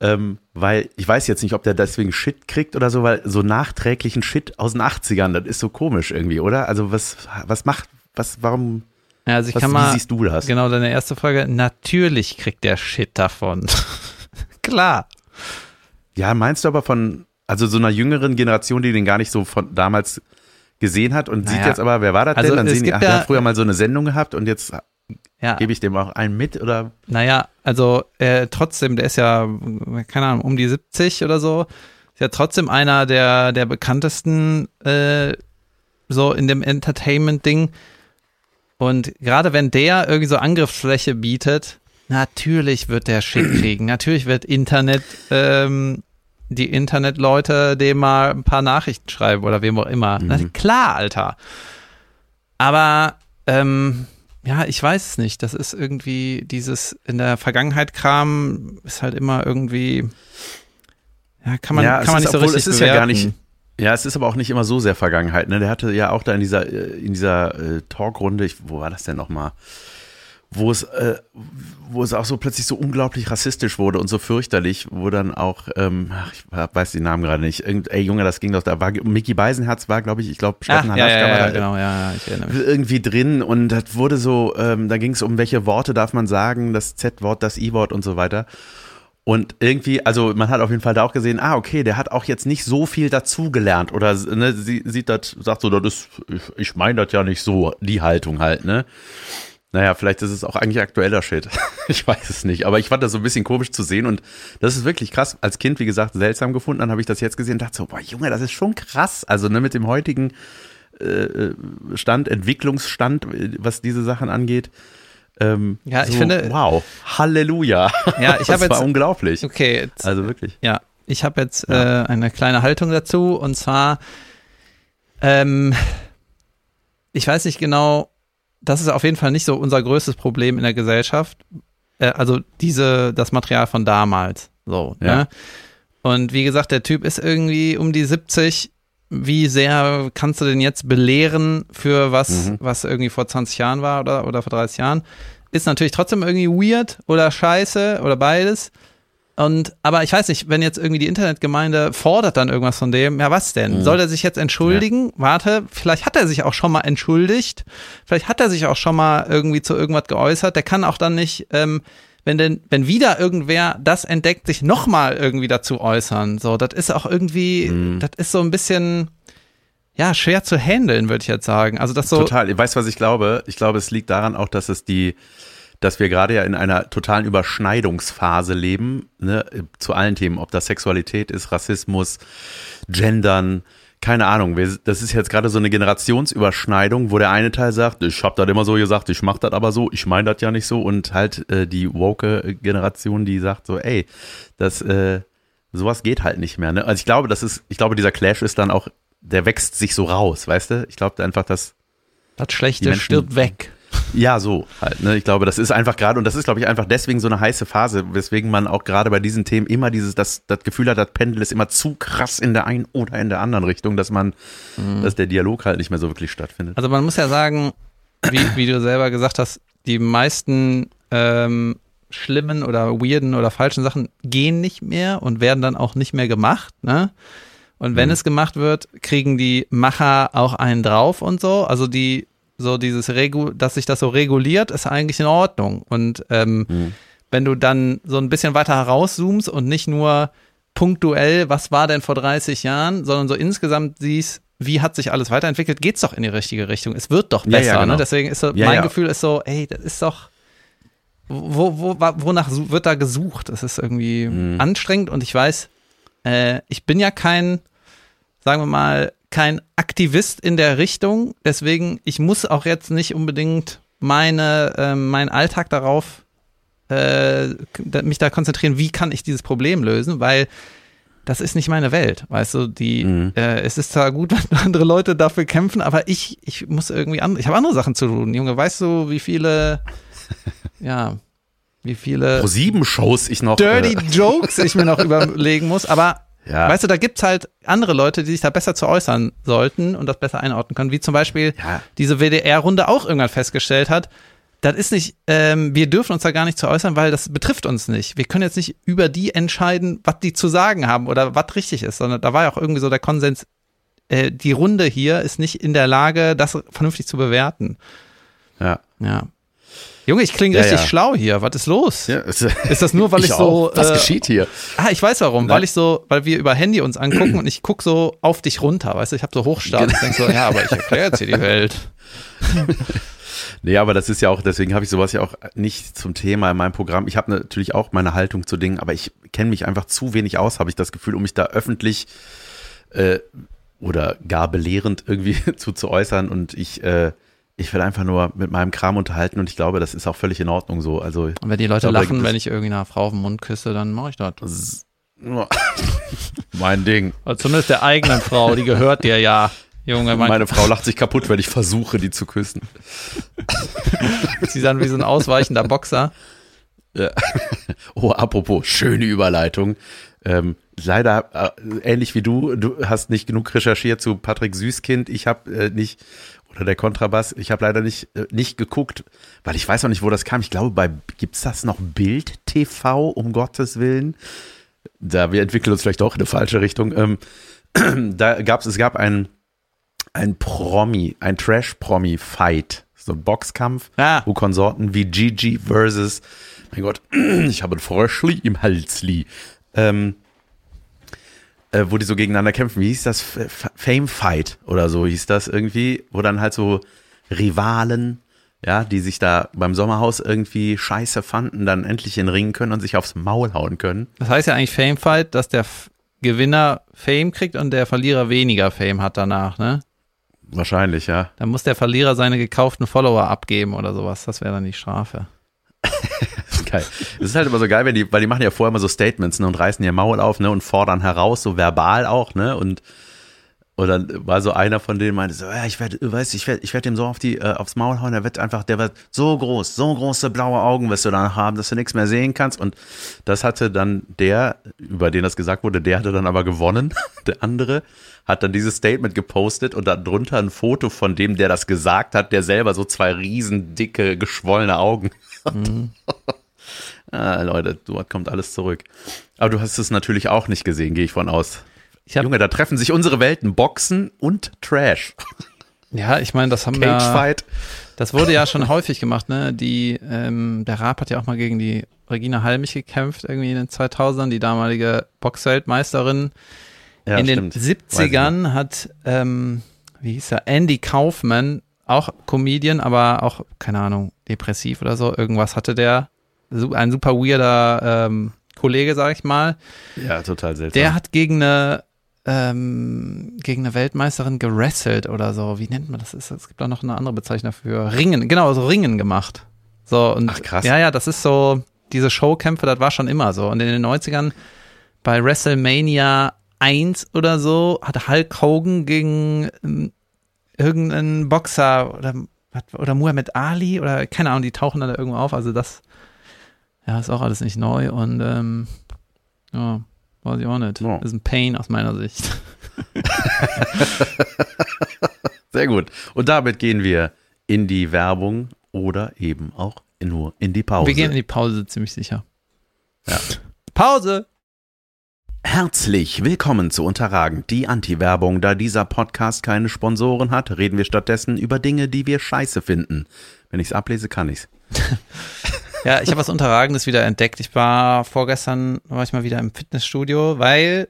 Ähm, weil ich weiß jetzt nicht, ob der deswegen Shit kriegt oder so, weil so nachträglichen Shit aus den 80ern, das ist so komisch irgendwie, oder? Also was, was macht, was, warum,
Ja, also ich
was,
kann
wie
mal,
siehst du das?
genau, deine erste Folge, natürlich kriegt der Shit davon. Klar.
Ja, meinst du aber von, also so einer jüngeren Generation, die den gar nicht so von damals gesehen hat und sieht
Naja,
jetzt aber, wer war das
also
denn? Dann sehen die, ach, der
ja-
hat früher mal so eine Sendung gehabt und jetzt
Ja.
gebe ich dem auch einen mit oder?
Naja, also äh, trotzdem, der ist ja, keine Ahnung, um die 70 oder so. Ist ja trotzdem einer der, der bekanntesten äh, so in dem Entertainment-Ding. Und gerade wenn der irgendwie so Angriffsfläche bietet, natürlich wird der Shit kriegen. Natürlich wird Internet, ähm, die Internetleute dem mal ein paar Nachrichten schreiben oder wem auch immer. Na, klar, Alter. Aber ähm, ja, ich weiß es nicht. Das ist irgendwie dieses in der Vergangenheit Kram ist halt immer irgendwie ja, kann man
Ja,
kann man
ist,
nicht so
obwohl,
richtig
es ist ja gar
bewerten.
nicht. Ja, es ist aber auch nicht immer so sehr Vergangenheit. Ne? Der hatte ja auch da in dieser äh, in dieser äh, Talkrunde, ich, wo war das denn nochmal? Wo es, äh, wo es auch so plötzlich so unglaublich rassistisch wurde und so fürchterlich, wo dann auch, ähm, ach, ich weiß den Namen gerade nicht. Irgend, ey Junge, das ging doch, da war Mickey Beisenherz war, glaube ich, ich glaube,
Ach,
Steffen
ja,
Halaschka
ja, ja,
da,
genau, ja, ja, ich erinnere mich.
irgendwie drin und das wurde so, ähm, da ging es um welche Worte darf man sagen, das Z-Wort, das I-Wort und so weiter. Und irgendwie, also man hat auf jeden Fall da auch gesehen, ah, okay, der hat auch jetzt nicht so viel dazugelernt oder ne, sie sieht das, sagt so, das ist, ich, ich meine das ja nicht so, die Haltung halt, ne? Naja, vielleicht ist es auch eigentlich aktueller Shit. Ich weiß es nicht. Aber ich fand das so ein bisschen komisch zu sehen und das ist wirklich krass. Als Kind, wie gesagt, seltsam gefunden. Dann habe ich das jetzt gesehen und dachte so, boah, Junge, das ist schon krass. Also ne, mit dem heutigen äh, Stand, Entwicklungsstand, äh, was diese Sachen angeht. Ähm,
Ja, ich
so,
finde-
Wow, Halleluja.
Ja, ich
das
habe
war
jetzt
unglaublich.
okay, jetzt,
Also wirklich.
Ja, ich habe jetzt
Ja.
äh, eine kleine Haltung dazu und zwar, ähm, ich weiß nicht genau, das ist auf jeden Fall nicht so unser größtes Problem in der Gesellschaft. Äh, also diese, das Material von damals. So,
Ja.
ne? Und wie gesagt, der Typ ist irgendwie um die 70. Wie sehr kannst du den jetzt belehren für was,
Mhm.
was irgendwie vor 20 Jahren war oder, oder vor 30 Jahren? Ist natürlich trotzdem irgendwie weird oder scheiße oder beides. Und, aber ich weiß nicht, wenn jetzt irgendwie die Internetgemeinde fordert dann irgendwas von dem, ja, was denn?
Mhm.
Soll er sich jetzt entschuldigen? Warte, vielleicht hat er sich auch schon mal entschuldigt. Vielleicht hat er sich auch schon mal irgendwie zu irgendwas geäußert. Der kann auch dann nicht, ähm, wenn denn, wenn wieder irgendwer das entdeckt, sich nochmal irgendwie dazu äußern. So, das ist auch irgendwie,
Mhm.
das ist so ein bisschen, ja, schwer zu handeln, würde ich jetzt sagen. Also das so,
Total. Ich weiß, was ich glaube. Ich glaube, es liegt daran auch, dass es die, dass wir gerade ja in einer totalen Überschneidungsphase leben, ne, zu allen Themen, ob das Sexualität ist, Rassismus, Gendern, keine Ahnung, wir, das ist jetzt gerade so eine Generationsüberschneidung, wo der eine Teil sagt, ich hab das immer so gesagt, ich mach das aber so, ich meine das ja nicht so und halt äh, die woke Generation, die sagt so, ey, das äh, sowas geht halt nicht mehr. Ne? Also ich glaube, das ist, ich glaube, dieser Clash ist dann auch, der wächst sich so raus, weißt du? Ich glaube einfach, dass
das Schlechte stirbt weg.
Ja, so halt. Ne? Ich glaube, das ist einfach gerade, und das ist, glaube ich, einfach deswegen so eine heiße Phase, weswegen man auch gerade bei diesen Themen immer dieses, das, das Gefühl hat, das Pendel ist immer zu krass in der einen oder in der anderen Richtung, dass man, mhm. dass der Dialog halt nicht mehr so wirklich stattfindet.
Also man muss ja sagen, wie, wie du selber gesagt hast, die meisten ähm, schlimmen oder weirden oder falschen Sachen gehen nicht mehr und werden dann auch nicht mehr gemacht, ne? Und wenn mhm. es gemacht wird, kriegen die Macher auch einen drauf und so. Also die so dieses Regu, dass sich das so reguliert, ist eigentlich in Ordnung. Und ähm, mhm. wenn du dann so ein bisschen weiter herauszoomst und nicht nur punktuell, was war denn vor 30 Jahren, sondern so insgesamt siehst, wie hat sich alles weiterentwickelt, geht's doch in die richtige Richtung. Es wird doch besser. Ja, ja, ne? genau. ne? Deswegen ist so, ja, mein Gefühl ist so, ey, das ist doch. Wo, wo, wonach wird da gesucht? Das ist irgendwie mhm. anstrengend und ich weiß, äh, ich bin ja kein, sagen wir mal, kein Aktivist in der Richtung. Deswegen, ich muss auch jetzt nicht unbedingt meine, äh, meinen Alltag darauf, äh, mich da konzentrieren, wie kann ich dieses Problem lösen, weil das ist nicht meine Welt, weißt du, die, mhm. äh, es ist zwar gut, wenn andere Leute dafür kämpfen, aber ich, ich muss irgendwie an, ich habe andere Sachen zu tun, Junge, weißt du, wie viele, ja, wie viele
Pro sieben Shows ich noch
Dirty äh, Jokes ich mir noch überlegen muss, aber ja. Weißt du, da gibt's halt andere Leute, die sich da besser zu äußern sollten und das besser einordnen können, wie zum Beispiel ja. diese WDR-Runde auch irgendwann festgestellt hat. Das ist nicht, ähm, wir dürfen uns da gar nicht zu äußern, weil das betrifft uns nicht. Wir können jetzt nicht über die entscheiden, was die zu sagen haben oder was richtig ist, sondern da war ja auch irgendwie so der Konsens, äh, die Runde hier ist nicht in der Lage, das vernünftig zu bewerten.
Ja.
Ja. Junge, ich klinge richtig ja. schlau hier. Was ist los? Ja, ist, ist, das nur, weil ich, ich so.
Was äh, geschieht hier?
Ah, ich weiß warum. Nein. Weil ich so, weil wir über Handy uns angucken und ich gucke so auf dich runter. Weißt du, ich habe so Hochstart. Genau. Ich denke so, ja, aber ich erkläre jetzt hier die Welt.
Nee, aber das ist ja auch, deswegen habe ich sowas ja auch nicht zum Thema in meinem Programm. Ich habe natürlich auch meine Haltung zu Dingen, aber ich kenne mich einfach zu wenig aus, habe ich das Gefühl, um mich da öffentlich äh, oder gar belehrend irgendwie zu, zu äußern. Und ich äh, ich will einfach nur mit meinem Kram unterhalten und ich glaube, das ist auch völlig in Ordnung so. Also,
und wenn die Leute glaube, lachen, wenn ich irgendwie eine Frau auf den Mund küsse, dann mache ich das.
mein Ding.
Oder zumindest der eigenen Frau, die gehört dir ja. Junge,
mein meine Frau lacht sich kaputt, wenn ich versuche, die zu küssen.
Sie sind wie so ein ausweichender Boxer.
Ja. Oh, apropos, schöne Überleitung. Ähm, leider, äh, ähnlich wie du, du hast nicht genug recherchiert zu Patrick Süßkind. Ich habe äh, nicht oder der Kontrabass. Ich habe leider nicht, äh, nicht geguckt, weil ich weiß noch nicht, wo das kam. Ich glaube, bei gibt's das noch Bild TV, um Gottes Willen? Da wir entwickeln uns vielleicht auch in eine falsche Richtung. Ähm, da gab's, es gab ein, ein Promi, ein Trash-Promi-Fight. So ein Boxkampf, ah. wo Konsorten wie Gigi versus, mein Gott, ich habe ein Fröschli im Halsli. Ähm, äh, wo die so gegeneinander kämpfen. Wie hieß das? Fame Fight oder so hieß das irgendwie, wo dann halt so Rivalen, ja, die sich da beim Sommerhaus irgendwie scheiße fanden, dann endlich in Ringen können und sich aufs Maul hauen können.
Das heißt ja eigentlich Fame Fight, dass der Gewinner Fame kriegt und der Verlierer weniger Fame hat danach, ne?
Wahrscheinlich, ja.
Dann muss der Verlierer seine gekauften Follower abgeben oder sowas. Das wäre dann die Strafe.
Geil. Es ist halt immer so geil, wenn die, weil die machen ja vorher immer so Statements ne, und reißen ihr Maul auf ne, und fordern heraus, so verbal auch, ne? Und, und dann war so einer von denen meinte so, ja, ich werde, weißt ich werde, ich werde dem so auf die, äh, aufs Maul hauen, der wird einfach, der wird so groß, so große blaue Augen wirst du dann haben, dass du nichts mehr sehen kannst. Und das hatte dann der, über den das gesagt wurde, der hatte dann aber gewonnen, der andere hat dann dieses Statement gepostet und dann drunter ein Foto von dem, der das gesagt hat, der selber so zwei riesen dicke, geschwollene Augen hat. Mhm. Ah, Leute, dort kommt alles zurück. Aber du hast es natürlich auch nicht gesehen, gehe ich von aus. Ich hab, Junge, da treffen sich unsere Welten, Boxen und Trash.
Ja, ich meine, das haben wir. Das wurde ja schon häufig gemacht, ne? Die, ähm, der Raab hat ja auch mal gegen die Regina Halmich gekämpft, irgendwie in den 2000ern, die damalige Boxweltmeisterin. Ja, in stimmt. den 70ern hat, ähm, wie hieß er, Andy Kaufman, auch Comedian, aber auch, keine Ahnung, depressiv oder so, irgendwas hatte der ein super weirder ähm, Kollege, sag ich mal.
Ja, total seltsam.
Der hat gegen eine ähm, gegen eine Weltmeisterin gerasselt oder so. Wie nennt man das? Es gibt auch noch eine andere Bezeichnung für Ringen. Genau, so Ringen gemacht. So, und
Ach, krass.
ja, ja, das ist so, diese Showkämpfe, das war schon immer so. Und in den 90ern bei WrestleMania 1 oder so hat Hulk Hogan gegen ähm, irgendeinen Boxer oder, oder Muhammad Ali oder keine Ahnung, die tauchen dann da irgendwo auf. Also das, ja, ist auch alles nicht neu und ähm, ja, weiß ich auch nicht.
Ja.
Ist ein Pain aus meiner Sicht.
Sehr gut. Und damit gehen wir in die Werbung oder eben auch nur in die Pause.
Wir gehen in die Pause, ziemlich sicher. Ja. Pause!
Herzlich willkommen zu Unterragend, die Anti-Werbung. Da dieser Podcast keine Sponsoren hat, reden wir stattdessen über Dinge, die wir scheiße finden. Wenn ich's ablese, kann ich's.
Ja, ich habe was Unterragendes wieder entdeckt. Ich war vorgestern, war ich mal wieder im Fitnessstudio, weil,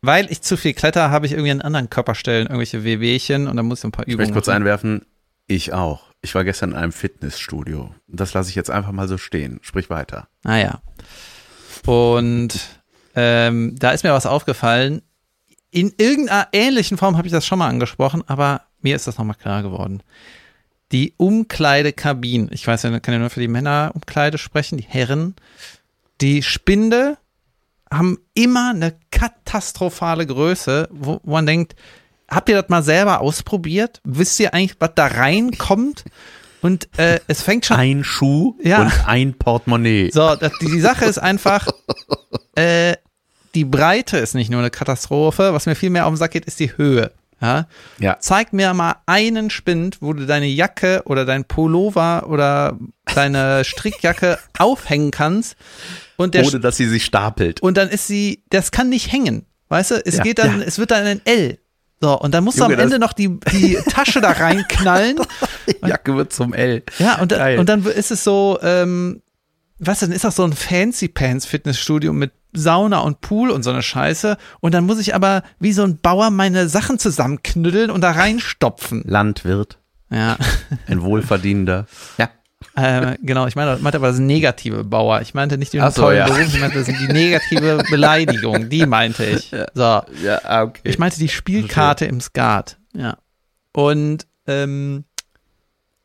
weil ich zu viel kletter, habe ich irgendwie an anderen Körperstellen irgendwelche Wehwehchen und dann muss ich ein paar
Ich
Übungen
möchte kurz
machen.
einwerfen, ich auch. Ich war gestern in einem Fitnessstudio. Das lasse ich jetzt einfach mal so stehen. Sprich weiter.
Ah ja. Und ähm, da ist mir was aufgefallen. In irgendeiner ähnlichen Form habe ich das schon mal angesprochen, aber mir ist das nochmal klar geworden. Die Umkleidekabinen, ich weiß ja, kann ja nur für die Männerumkleide sprechen, die Herren, die Spinde haben immer eine katastrophale Größe, wo, wo man denkt, habt ihr das mal selber ausprobiert? Wisst ihr eigentlich, was da reinkommt? Und äh, es fängt schon
Ein Schuh
Ja.
und ein Portemonnaie.
so, das, die, die Sache ist einfach, äh, die Breite ist nicht nur eine Katastrophe, was mir viel mehr auf den Sack geht, ist die Höhe. Ja?
Ja.
Zeig mir mal einen Spind, wo du deine Jacke oder dein Pullover oder deine Strickjacke aufhängen kannst und der
Ohne dass sie sich stapelt.
und dann ist sie, das kann nicht hängen. Weißt du, es
Ja,
geht dann,
ja.
es wird dann ein L. So, und dann musst
Junge,
du am Ende noch die, die Tasche da reinknallen.
Die Jacke wird zum L.
Ja, und,
Geil.
und dann ist es so, ähm, was dann ist das so ein Fancy Pants Fitnessstudio mit Sauna und Pool und so eine Scheiße. Und dann muss ich aber wie so ein Bauer meine Sachen zusammenknüddeln und da reinstopfen.
Landwirt,
Ja,
ein Wohlverdienender. Ja.
äh, genau. Ich meine, meinte aber das negative Bauer. Ich meinte nicht den
so,
tollen
ja.
Beruf, ich meinte das sind die negative Beleidigung. Die meinte ich. So.
Ja, ah, okay.
Ich meinte die Spielkarte im Skat. Ja. Und ähm,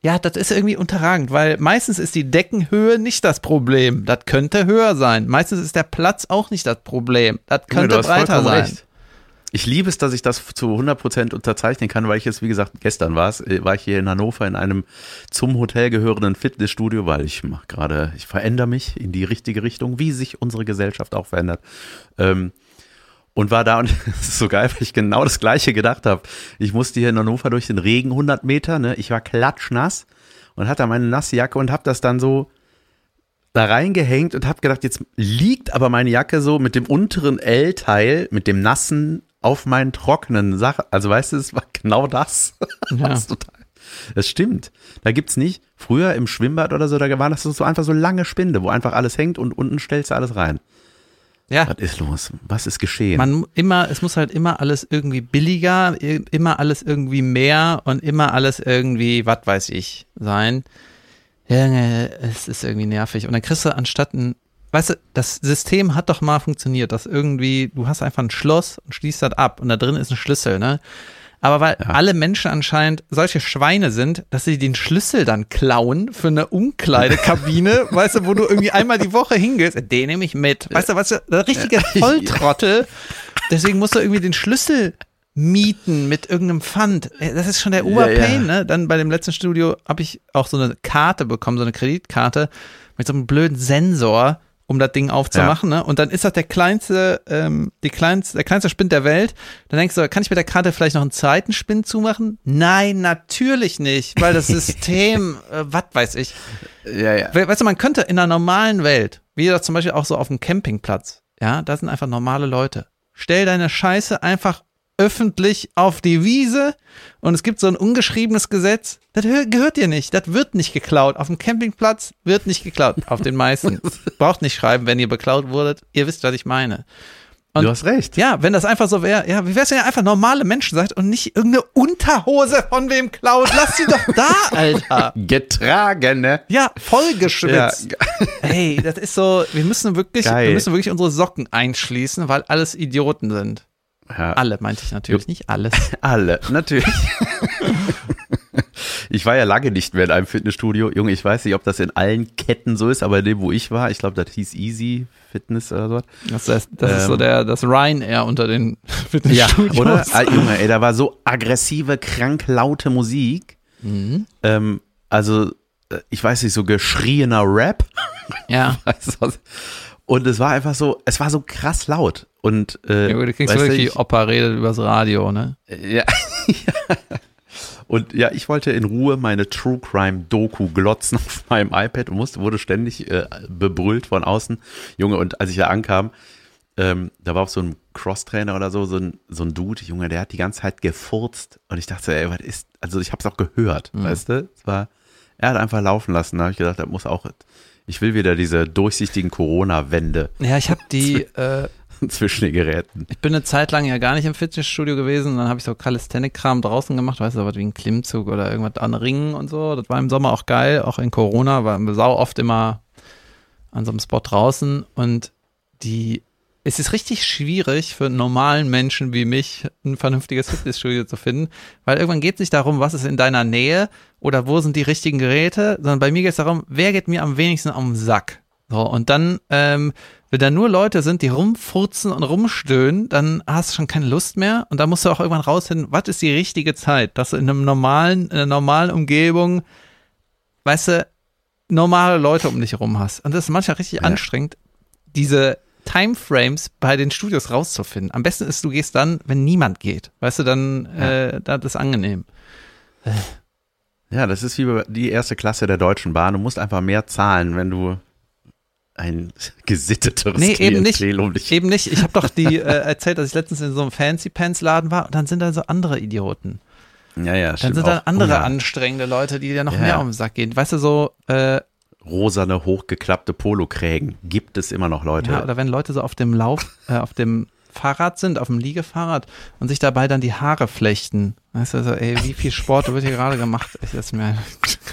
ja, das ist irgendwie unterragend, weil meistens ist die Deckenhöhe nicht das Problem. Das könnte höher sein. Meistens ist der Platz auch nicht das Problem. Das könnte breiter sein.
recht. Ich liebe es, dass ich das zu 100% unterzeichnen kann, weil ich jetzt, wie gesagt, gestern war es, äh, war ich hier in Hannover in einem zum Hotel gehörenden Fitnessstudio, weil ich mache gerade, ich verändere mich in die richtige Richtung, wie sich unsere Gesellschaft auch verändert. Ähm, und war da und es ist so geil, weil ich genau das Gleiche gedacht habe. Ich musste hier in Hannover durch den Regen 100 Meter, ne? Ich war klatschnass und hatte meine nasse Jacke und habe das dann so da reingehängt und habe gedacht, jetzt liegt aber meine Jacke so mit dem unteren L-Teil, mit dem nassen auf meinen trockenen Sachen. Also weißt du, es war genau das.
Ja.
Das, total, das stimmt. Da gibt's nicht, früher im Schwimmbad oder so, da waren das so einfach so lange Spinde, wo einfach alles hängt und unten stellst du alles rein.
Ja,
Was ist los? Was ist geschehen?
man immer, es muss halt immer alles irgendwie billiger, immer alles irgendwie mehr und immer alles irgendwie, was weiß ich, sein. Junge, es ist irgendwie nervig. Und dann kriegst du anstatt ein, weißt du, das System hat doch mal funktioniert, dass irgendwie, du hast einfach ein Schloss und schließt das ab und da drin ist ein Schlüssel, ne? Aber weil
Ja.
alle Menschen anscheinend solche Schweine sind, dass sie den Schlüssel dann klauen für eine Umkleidekabine, weißt du, wo du irgendwie einmal die Woche hingehst, den nehme ich mit. Weißt du, was du, der richtige Volltrottel. Deswegen musst du irgendwie den Schlüssel mieten mit irgendeinem Pfand. Äh, Das ist schon der
Ja,
Oberpain,
ja.
ne? Dann bei dem letzten Studio habe ich auch so eine Karte bekommen, so eine Kreditkarte mit so einem blöden Sensor, um das Ding aufzumachen, ne? Und dann ist das der kleinste, ähm, die kleinste, der kleinste Spind der Welt. Dann denkst du, kann ich mit der Karte vielleicht noch einen zweiten Spind zumachen? Nein, natürlich nicht, weil das System, äh, was weiß ich.
ja, ja.
We- Weißt du, man könnte in einer normalen Welt, wie das zum Beispiel auch so auf dem Campingplatz, ja, da sind einfach normale Leute. Stell deine Scheiße einfach öffentlich auf die Wiese und es gibt so ein ungeschriebenes Gesetz, das hö- gehört dir nicht, das wird nicht geklaut. Auf dem Campingplatz wird nicht geklaut, auf den meisten. Braucht nicht schreiben, wenn ihr beklaut wurdet. Ihr wisst, was ich meine. Und-
du hast recht.
Ja, wenn das einfach so wäre, ja, wie wär's, wenn ihr einfach normale Menschen seid und nicht irgendeine Unterhose von wem klaut? Lass sie doch da, Alter.
Getragene.
Ja, vollgeschwitzt.
Ja,
Ey, das ist so, wir müssen wirklich,
Geil.
wir müssen wirklich unsere Socken einschließen, weil alles Idioten sind. Ja. Alle meinte ich natürlich, nicht alles.
Alle, natürlich. ich war ja lange nicht mehr in einem Fitnessstudio. Junge, ich weiß nicht, ob das in allen Ketten so ist, aber in dem, wo ich war, ich glaube, das hieß Easy Fitness oder so.
Das, heißt, das ähm, ist so ähm, der, das Ryanair unter den Fitnessstudios.
Ja, oder? Ah, Junge, ey, da war so aggressive, krank laute Musik. Mhm. Ähm, also, äh, ich weiß nicht, so geschrieener Rap.
Ja.
Und es war einfach so, es war so krass laut. Und,
äh, ja, du kriegst wirklich, ich, Opa redet übers Radio, ne?
Ja. Und ja, ich wollte in Ruhe meine True Crime Doku glotzen auf meinem iPad und musste, wurde ständig äh, bebrüllt von außen. Junge, und als ich da ankam, ähm, da war auch so ein Cross-Trainer oder so, so ein, so ein Dude, Junge, der hat die ganze Zeit gefurzt. Und ich dachte, ey, was ist, also ich hab's auch gehört, mhm. weißt du? Es war, er hat einfach laufen lassen. Da habe ich gedacht, er muss auch, ich will wieder diese durchsichtigen Corona-Wände.
Ja, ich habe die, äh,
zwischen den Geräten.
Ich bin eine Zeit lang ja gar nicht im Fitnessstudio gewesen. Und dann habe ich so Calisthenic-Kram draußen gemacht, weißt du, was wie ein Klimmzug oder irgendwas an Ringen und so. Das war im Sommer auch geil, auch in Corona, war sau oft immer an so einem Spot draußen. Und die, es ist richtig schwierig für normalen Menschen wie mich, ein vernünftiges Fitnessstudio zu finden, weil irgendwann geht es nicht darum, was ist in deiner Nähe oder wo sind die richtigen Geräte, sondern bei mir geht es darum, wer geht mir am wenigsten am Sack. So, und dann, ähm, wenn da nur Leute sind, die rumfurzen und rumstöhnen, dann hast du schon keine Lust mehr. Und da musst du auch irgendwann rausfinden, was ist die richtige Zeit, dass du in einem normalen, in einer normalen Umgebung, weißt du, normale Leute um dich herum hast. Und das ist manchmal richtig ja. anstrengend, diese Timeframes bei den Studios rauszufinden. Am besten ist, du gehst dann, wenn niemand geht. Weißt du, dann, ja. äh, das ist angenehm.
Ja, das ist wie die erste Klasse der Deutschen Bahn. Du musst einfach mehr zahlen, wenn du ein gesitteteres
nee, eben nicht, um dich. Eben nicht. Ich habe doch die äh, erzählt, dass ich letztens in so einem Fancy Pants Laden war und dann sind da so andere Idioten.
Ja, ja,
Dann stimmt sind da andere ja. anstrengende Leute, die dir noch ja. mehr um den Sack gehen. Weißt du, so äh,
rosane, hochgeklappte Polokrägen gibt es immer noch Leute.
Ja, oder wenn Leute so auf dem Lauf, äh, auf dem Fahrrad sind, auf dem Liegefahrrad und sich dabei dann die Haare flechten. Weißt du, also, ey, wie viel Sport wird hier gerade gemacht? Ich, das mir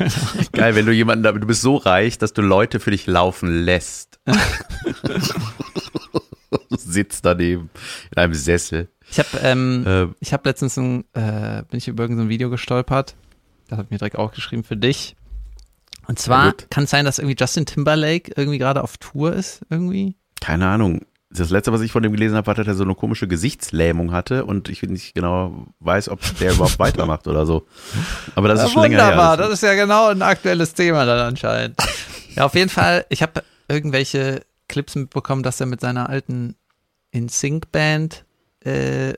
Geil, wenn du jemanden, du bist so reich, dass du Leute für dich laufen lässt. sitzt daneben in einem Sessel.
Ich habe ähm, äh, ich hab letztens ein, äh, bin ich über irgendein Video gestolpert. Das hat mir direkt auch geschrieben für dich. Und zwar kann es sein, dass irgendwie Justin Timberlake irgendwie gerade auf Tour ist, irgendwie.
Keine Ahnung das letzte, was ich von dem gelesen habe, war, dass er so eine komische Gesichtslähmung hatte und ich nicht genau weiß, ob der überhaupt weitermacht oder so. Aber das ja, ist schon
wunderbar.
länger her.
Das ist ja genau ein aktuelles Thema dann anscheinend. ja, auf jeden Fall. Ich habe irgendwelche Clips mitbekommen, dass er mit seiner alten In-Sync-Band äh,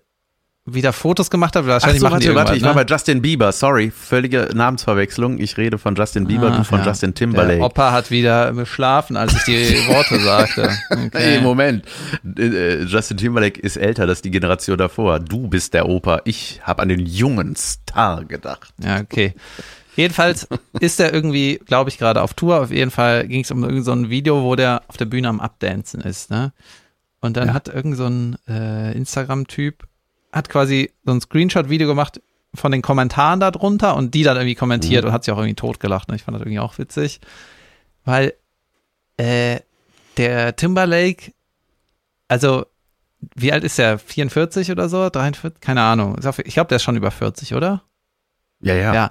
wieder Fotos gemacht hat. Wahrscheinlich
Ach so, warte, warte, ich ne? war bei Justin Bieber, sorry, völlige Namensverwechslung. Ich rede von Justin Bieber, ah, du von ja. Justin Timberlake. Der
Opa hat wieder geschlafen, als ich die Worte sagte.
Okay. Hey, Moment. Äh, Justin Timberlake ist älter, das ist die Generation davor. Du bist der Opa. Ich habe an den jungen Star gedacht.
Ja, okay. Jedenfalls ist er irgendwie, glaube ich, gerade auf Tour. Auf jeden Fall ging es um irgendein so Video, wo der auf der Bühne am Abdancen ist. Ne? Und dann ja. hat irgend so ein äh, Instagram-Typ hat quasi so ein Screenshot-Video gemacht von den Kommentaren darunter und die dann irgendwie kommentiert mhm. und hat sich auch irgendwie totgelacht. Ne? Ich fand das irgendwie auch witzig. Weil äh, der Timberlake, also wie alt ist der? 44 oder so? 43? Keine Ahnung. Ich glaube, der ist schon über 40, oder?
Ja, ja.
Ja.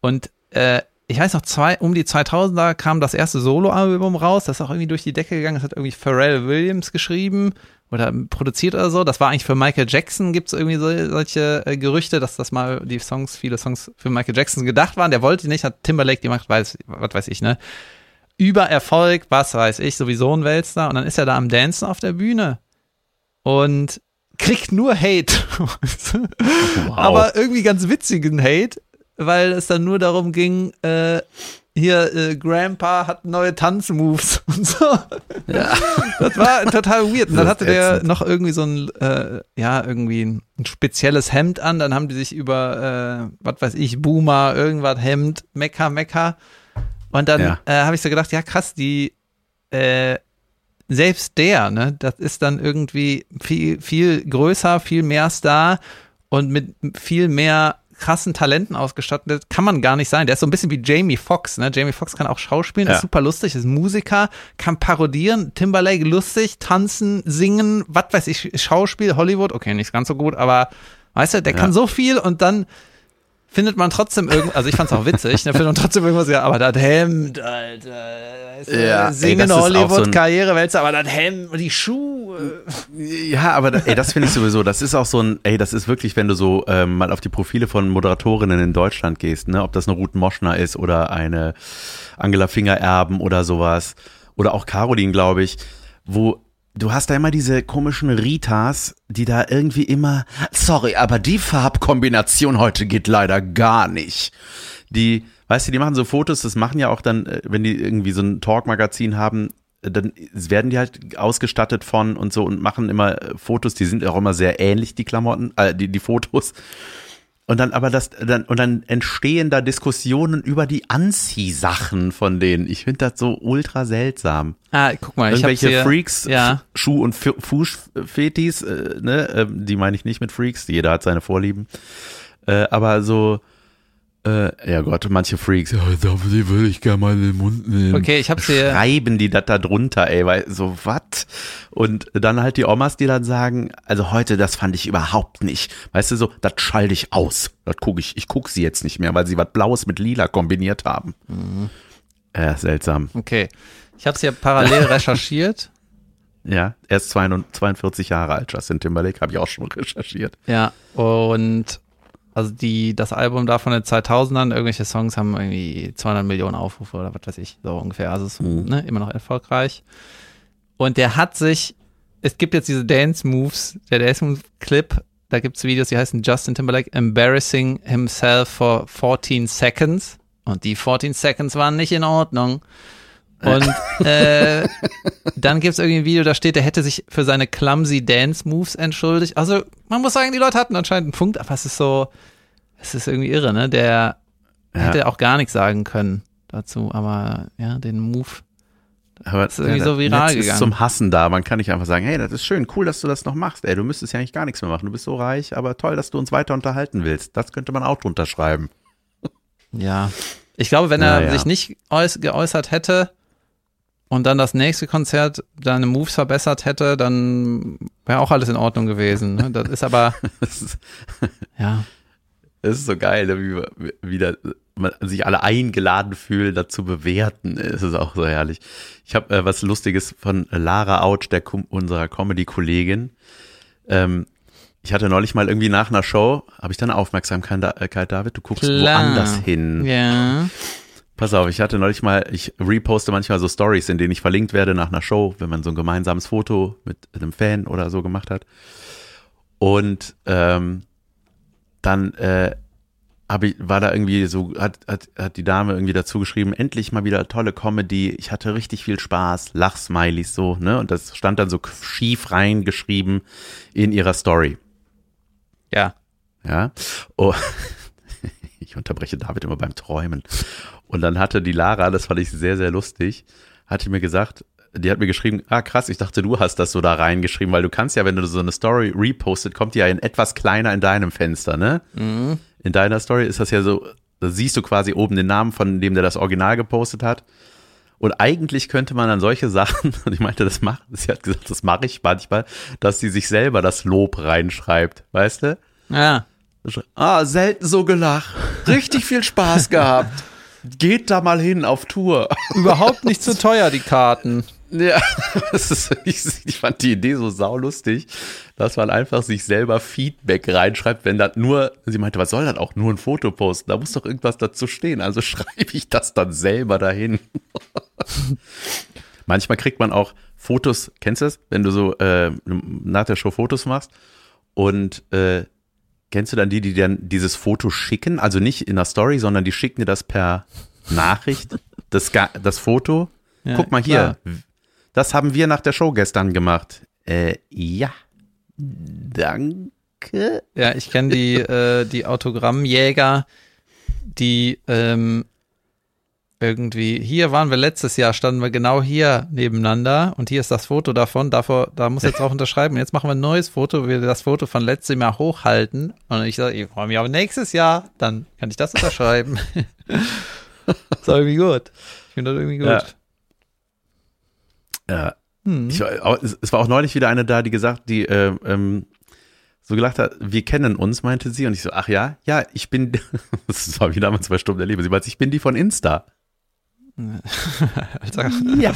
Und äh, ich weiß noch, zwei, um die 2000er kam das erste Solo-Album raus. Das ist auch irgendwie durch die Decke gegangen. Das hat irgendwie Pharrell Williams geschrieben oder produziert oder so. Das war eigentlich für Michael Jackson, gibt es irgendwie so, solche äh, Gerüchte, dass das mal die Songs, viele Songs für Michael Jackson gedacht waren. Der wollte nicht, hat Timberlake gemacht, weiß, was weiß ich, ne? Über Erfolg, was weiß ich, sowieso ein Weltstar. Und dann ist er da am Dancen auf der Bühne. Und kriegt nur Hate. wow. Aber irgendwie ganz witzigen Hate, weil es dann nur darum ging, äh, hier, äh, Grandpa hat neue Tanzmoves und so. Ja. Das war total weird. Und dann hatte der noch irgendwie so ein, äh, ja, irgendwie ein, spezielles Hemd an. Dann haben die sich über, äh, was weiß ich, Boomer, irgendwas Hemd, Mekka, Mekka. Und dann ja. äh, habe ich so gedacht, ja krass, die, äh, selbst der, ne, das ist dann irgendwie viel, viel größer, viel mehr Star und mit viel mehr krassen Talenten ausgestattet, kann man gar nicht sein. Der ist so ein bisschen wie Jamie Foxx, ne? Jamie Foxx kann auch schauspielen,
Ja.
ist super lustig, ist Musiker, kann parodieren, Timberlake lustig, tanzen, singen, was weiß ich, Schauspiel, Hollywood, okay, nicht ganz so gut, aber weißt du, der
Ja.
kann so viel und dann findet man trotzdem irgend, also ich fand's auch witzig, da findet man trotzdem irgendwas, ja, aber das Hemd, Alter, weißt du,
Ja, ist auch so
aber das Hemd und die Schuhe.
Ja, aber da, ey, das finde ich sowieso, das ist auch so ein, ey, das ist wirklich, wenn du so ähm, mal auf die Profile von Moderatorinnen in Deutschland gehst, ne, ob das eine Ruth Moschner ist oder eine Angela Fingererben oder sowas oder auch Caroline, glaube ich, wo du hast da immer diese komischen Ritas, die da irgendwie immer, sorry, aber die Farbkombination heute geht leider gar nicht. Die, weißt du, die machen so Fotos, das machen ja auch dann, äh, wenn die irgendwie so ein Talk-Magazin haben, äh, dann werden die halt ausgestattet von und so und machen immer äh, Fotos, die sind auch immer sehr ähnlich, die Klamotten, äh, die, die Fotos. Und dann aber das, dann, und dann entstehen da Diskussionen über die Anziehsachen von denen. Ich finde das so ultra seltsam.
Ah, guck mal, ich
Irgendwelche
hier,
Freaks,
Ja.
Schuh- und Fu- Fußfetis, äh, ne, ähm, die meine ich nicht mit Freaks, jeder hat seine Vorlieben. Äh, aber so, äh, ja Gott, manche Freaks, ja, die würde ich gerne mal in den Mund nehmen.
Okay, ich hab's hier.
Schreiben die das da drunter, ey, weil so was? Und dann halt die Omas, die dann sagen, also heute, das fand ich überhaupt nicht. Weißt du, so, das schalte ich aus. Das gucke ich, ich gucke sie jetzt nicht mehr, weil sie was Blaues mit Lila kombiniert haben.
Mhm.
Äh, seltsam.
Okay. Ich habe es ja parallel recherchiert.
Ja, er ist 42 Jahre alt, Justin Timberlake, habe ich auch schon recherchiert.
Ja. Und also die, das Album da von den 2000ern, irgendwelche Songs haben irgendwie 200 Millionen Aufrufe oder was weiß ich, so ungefähr. Also es ist
Mhm.
ne, immer noch erfolgreich. Und der hat sich, es gibt jetzt diese Dance Moves, der Dance Move Clip, da gibt's Videos, die heißen Justin Timberlake Embarrassing Himself for 14 Seconds. Und die 14 Seconds waren nicht in Ordnung. Und äh, dann gibt's irgendwie ein Video, da steht, er hätte sich für seine clumsy Dance Moves entschuldigt. Also man muss sagen, die Leute hatten anscheinend einen Punkt, aber es ist so, es ist irgendwie irre, ne? Der
Ja.
hätte auch gar nichts sagen können dazu, aber ja, den Move.
Aber
ist irgendwie so viral
Netz
gegangen.
ist zum Hassen da. Man kann nicht einfach sagen, hey, das ist schön, cool, dass du das noch machst. Ey, du müsstest ja eigentlich gar nichts mehr machen. Du bist so reich, aber toll, dass du uns weiter unterhalten willst. Das könnte man auch drunter schreiben.
Ja. Ich glaube, wenn
Ja,
er
ja.
sich nicht äuß geäußert hätte und dann das nächste Konzert seine Moves verbessert hätte, dann wäre auch alles in Ordnung gewesen. Ne? Das ist aber,
Das ist,
ja.
das ist so geil, ne, wie, wie da, man sich alle eingeladen fühlen, dazu bewerten. Es ist auch so herrlich. Ich habe äh, was Lustiges von Lara Autsch, der Com unserer Comedy-Kollegin. Ähm, ich hatte neulich mal irgendwie nach einer Show, habe ich dann Aufmerksamkeit, äh, David, du guckst
Klar.
woanders hin.
Ja.
Pass auf, ich hatte neulich mal, ich reposte manchmal so Stories, in denen ich verlinkt werde nach einer Show, wenn man so ein gemeinsames Foto mit einem Fan oder so gemacht hat. Und ähm, dann äh, hab ich, war da irgendwie so, hat, hat, hat die Dame irgendwie dazu geschrieben, endlich mal wieder tolle Comedy, ich hatte richtig viel Spaß, Lachsmilies so, ne? Und das stand dann so schief reingeschrieben in ihrer Story.
Ja.
Ja. Oh. Ich unterbreche David immer beim Träumen. Und dann hatte die Lara, das fand ich sehr, sehr lustig, hatte mir gesagt, die hat mir geschrieben, ah krass, ich dachte, du hast das so da reingeschrieben, weil du kannst ja, wenn du so eine Story repostet, kommt die ja in etwas kleiner in deinem Fenster, ne? In deiner Story ist das ja so, da siehst du quasi oben den Namen von dem, der das Original gepostet hat. Und eigentlich könnte man dann solche Sachen, und ich meinte, das macht, sie hat gesagt, das mache ich manchmal, dass sie sich selber das Lob reinschreibt, weißt du?
Ja.
Ah, selten so gelacht. Richtig viel Spaß gehabt. Geht da mal hin auf Tour.
Überhaupt nicht zu teuer, die Karten.
Ja, das ist, ich, ich fand die Idee so saulustig, dass man einfach sich selber Feedback reinschreibt, wenn das nur, sie meinte, was soll das auch, nur ein Foto posten, da muss doch irgendwas dazu stehen, also schreibe ich das dann selber dahin. Manchmal kriegt man auch Fotos, kennst du das, wenn du so äh, nach der Show Fotos machst und äh, kennst du dann die, die dann dieses Foto schicken, also nicht in der Story, sondern die schicken dir das per Nachricht, das, das Foto,
Ja,
guck mal
klar.
hier, das haben wir nach der Show gestern gemacht. Äh, ja. Danke.
Ja, ich kenne die, äh, die Autogrammjäger, die ähm, irgendwie, hier waren wir letztes Jahr, standen wir genau hier nebeneinander und hier ist das Foto davon, davor, da muss jetzt auch unterschreiben. Jetzt machen wir ein neues Foto, wir das Foto von letztem Jahr hochhalten. Und ich sage, ich freue mich auf nächstes Jahr, dann kann ich das unterschreiben. das ist irgendwie gut. Ich finde das irgendwie gut.
Ja. Ja. Hm. Ich, es war auch neulich wieder eine da, die gesagt, die äh, ähm, so gelacht hat, wir kennen uns, meinte sie. Und ich so, ach ja, ja, ich bin, das war wie damals bei Sturm der Liebe. Sie meinte, ich bin die von Insta.
Alter. Ja.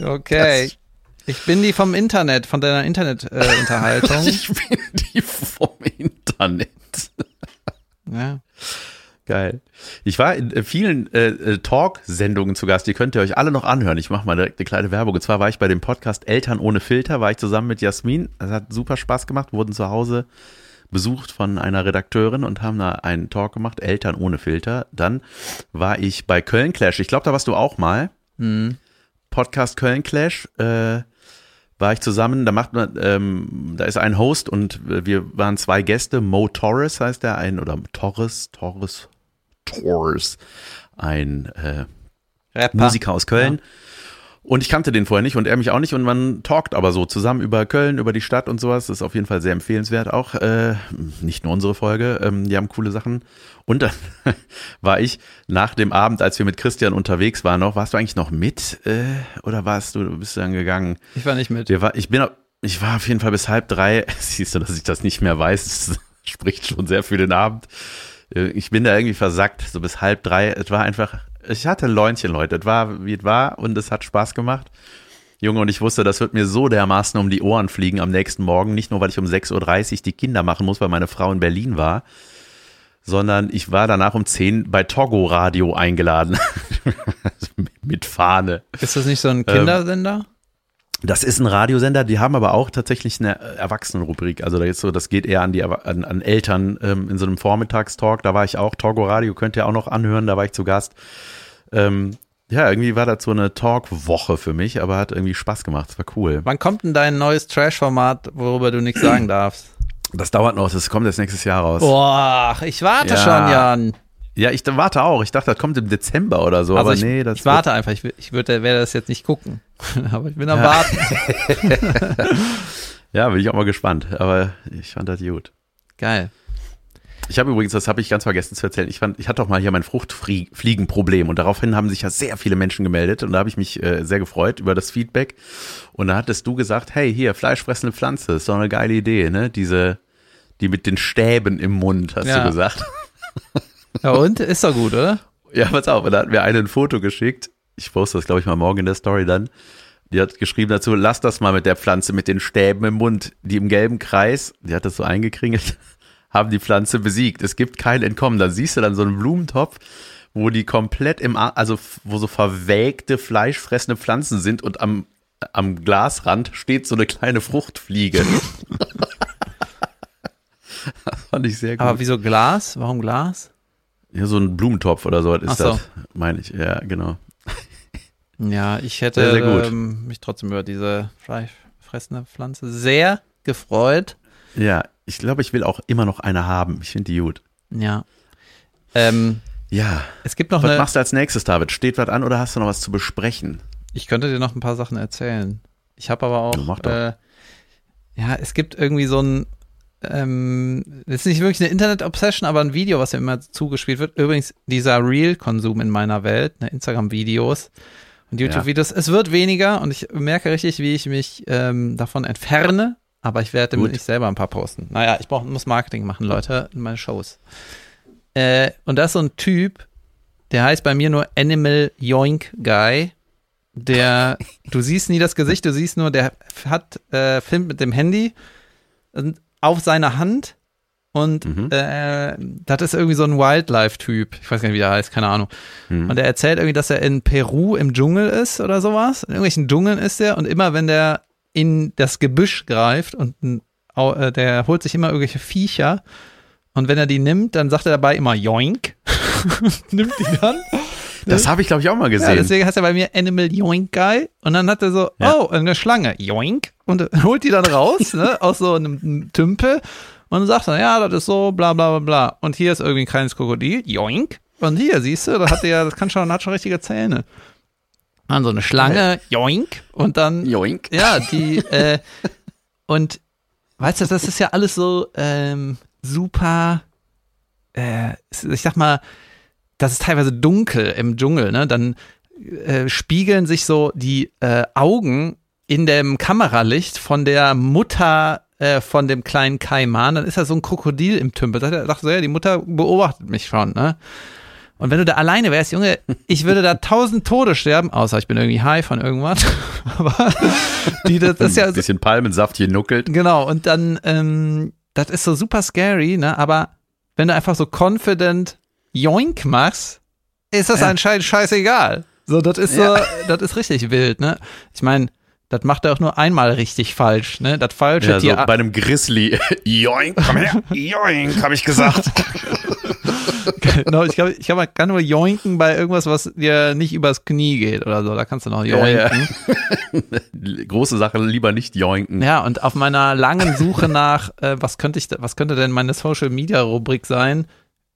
Okay. Das, ich bin die vom Internet, von deiner Internetunterhaltung.
Äh, ich bin die vom Internet.
ja.
Geil. Ich war in äh, vielen äh, äh, Talk-Sendungen zu Gast, die könnt ihr euch alle noch anhören. Ich mache mal direkt eine kleine Werbung. Und zwar war ich bei dem Podcast Eltern ohne Filter, war ich zusammen mit Jasmin. Das hat super Spaß gemacht, wurden zu Hause besucht von einer Redakteurin und haben da einen Talk gemacht, Eltern ohne Filter. Dann war ich bei Köln Clash. Ich glaube, da warst du auch mal.
Mhm.
Podcast Köln Clash. Äh, war ich zusammen, da macht man, ähm, da ist ein Host und wir waren zwei Gäste, Mo Torres heißt der, ein, oder Torres, Torres, Torres, ein äh, Musiker aus Köln. Ja. Und ich kannte den vorher nicht und er mich auch nicht und man talkt aber so zusammen über Köln, über die Stadt und sowas. Das ist auf jeden Fall sehr empfehlenswert auch. Äh, nicht nur unsere Folge, ähm, die haben coole Sachen. Und dann war ich nach dem Abend, als wir mit Christian unterwegs waren noch, warst du eigentlich noch mit äh, oder warst du, bist du dann gegangen?
Ich war nicht mit.
Wir war, ich bin, ich war auf jeden Fall bis halb drei. Siehst du, dass ich das nicht mehr weiß, das spricht schon sehr für den Abend. Äh, ich bin da irgendwie versackt, so bis halb drei. Es war einfach ich hatte Läunchen, Leute. Es war, wie es war und es hat Spaß gemacht. Junge, und ich wusste, das wird mir so dermaßen um die Ohren fliegen am nächsten Morgen. Nicht nur, weil ich um 6.30 Uhr die Kinder machen muss, weil meine Frau in Berlin war, sondern ich war danach um 10 bei Togo Radio eingeladen. Mit Fahne.
Ist das nicht so ein Kindersender? Ähm,
das ist ein Radiosender, die haben aber auch tatsächlich eine Erwachsenenrubrik. Also da ist so, das geht eher an die an, an Eltern ähm, in so einem Vormittagstalk. Da war ich auch, Togo Radio könnt ihr auch noch anhören, da war ich zu Gast. Ähm, ja, irgendwie war das so eine Talk-Woche für mich, aber hat irgendwie Spaß gemacht. Es war cool.
Wann kommt denn dein neues Trash-Format, worüber du nichts sagen darfst?
Das dauert noch, das kommt jetzt nächstes Jahr raus.
Boah, ich warte ja. schon, Jan.
Ja, ich warte auch. Ich dachte, das kommt im Dezember oder so, also aber
ich,
nee, das.
Ich warte einfach. Ich, ich würde, werde das jetzt nicht gucken. aber ich bin am ja. Warten.
ja, bin ich auch mal gespannt. Aber ich fand das gut.
Geil.
Ich habe übrigens, das habe ich ganz vergessen zu erzählen, ich, fand, ich hatte doch mal hier mein Fruchtfliegenproblem und daraufhin haben sich ja sehr viele Menschen gemeldet und da habe ich mich äh, sehr gefreut über das Feedback. Und da hattest du gesagt, hey, hier, fleischfressende Pflanze, ist doch eine geile Idee, ne? Diese, die mit den Stäben im Mund, hast ja. du gesagt.
Ja, und? Ist doch gut, oder?
Ja, pass auf, und da hat mir eine ein Foto geschickt. Ich poste das, glaube ich, mal morgen in der Story dann. Die hat geschrieben dazu, lass das mal mit der Pflanze mit den Stäben im Mund. Die im gelben Kreis, die hat das so eingekringelt, haben die Pflanze besiegt. Es gibt kein Entkommen. Da siehst du dann so einen Blumentopf, wo die komplett im, also wo so verwelkte, fleischfressende Pflanzen sind und am, am Glasrand steht so eine kleine Fruchtfliege. das fand ich sehr gut.
Aber wieso Glas? Warum Glas?
Ja, so ein Blumentopf oder so ist so. das, meine ich. Ja, genau.
Ja, ich hätte sehr, sehr ähm, mich trotzdem über diese fleischfressende Pflanze sehr gefreut.
Ja, ich glaube, ich will auch immer noch eine haben. Ich finde die gut.
Ja. Ähm,
ja.
Es gibt noch
was
eine.
Machst du als nächstes, David? Steht was an oder hast du noch was zu besprechen?
Ich könnte dir noch ein paar Sachen erzählen. Ich habe aber auch.
Ja,
äh, ja, es gibt irgendwie so ein ähm, das ist nicht wirklich eine Internet-Obsession, aber ein Video, was mir immer zugespielt wird. Übrigens, dieser Real-Konsum in meiner Welt, ne, Instagram-Videos und YouTube-Videos, ja. es wird weniger und ich merke richtig, wie ich mich ähm, davon entferne, aber ich werde nicht selber ein paar posten. Naja, ich brauch, muss Marketing machen, Leute, in meine Shows. Äh, und das ist so ein Typ, der heißt bei mir nur Animal Yoink Guy. Der, du siehst nie das Gesicht, du siehst nur, der hat, äh, filmt mit dem Handy und auf seiner Hand und mhm. äh, das ist irgendwie so ein Wildlife-Typ. Ich weiß gar nicht, wie der heißt, keine Ahnung. Mhm. Und er erzählt irgendwie, dass er in Peru im Dschungel ist oder sowas. In irgendwelchen Dschungeln ist er und immer wenn der in das Gebüsch greift und äh, der holt sich immer irgendwelche Viecher und wenn er die nimmt, dann sagt er dabei immer Joink. nimmt die dann.
Das habe ich, glaube ich, auch mal gesehen. Ja,
deswegen heißt er bei mir Animal Yoink Guy. Und dann hat er so, ja. oh, eine Schlange, Yoink. Und holt die dann raus, ne, aus so einem Tümpel. Und sagt dann, ja, das ist so, bla, bla, bla, bla. Und hier ist irgendwie ein kleines Krokodil, Yoink. Und hier, siehst du, das hat ja, das kann schon, hat schon richtige Zähne. Dann so eine Schlange, joink, und dann,
Joink.
ja, die, äh, und weißt du, das ist ja alles so ähm, super, äh, ich sag mal, das ist teilweise dunkel im Dschungel, ne? Dann äh, spiegeln sich so die äh, Augen in dem Kameralicht von der Mutter äh, von dem kleinen Kaiman, dann ist da so ein Krokodil im Tümpel. Da dachte so, ja, die Mutter beobachtet mich schon, ne? Und wenn du da alleine wärst, Junge, ich würde da tausend Tode sterben, außer ich bin irgendwie high von irgendwas. Aber die, das ist ja
Ein bisschen Palmensaft hier nuckelt.
Genau, und dann, ähm, das ist so super scary, ne? Aber wenn du einfach so confident Joink machst, ist das
Ja.
anscheinend scheißegal. So, das ist so, das ist richtig wild, ne? Ich meine, das macht er auch nur einmal richtig falsch, ne? Das falsche
Ja, so
Tier.
bei einem Grizzly. Joink, komm her. Joink, habe ich gesagt.
genau, ich glaube, ich glaub, man kann nur joinken bei irgendwas, was dir nicht übers Knie geht oder so. Da kannst du noch
Ja,
joinken.
ja. Große Sache lieber nicht joinken.
Ja, und auf meiner langen Suche nach, äh, was könnte ich, was könnte denn meine Social Media Rubrik sein,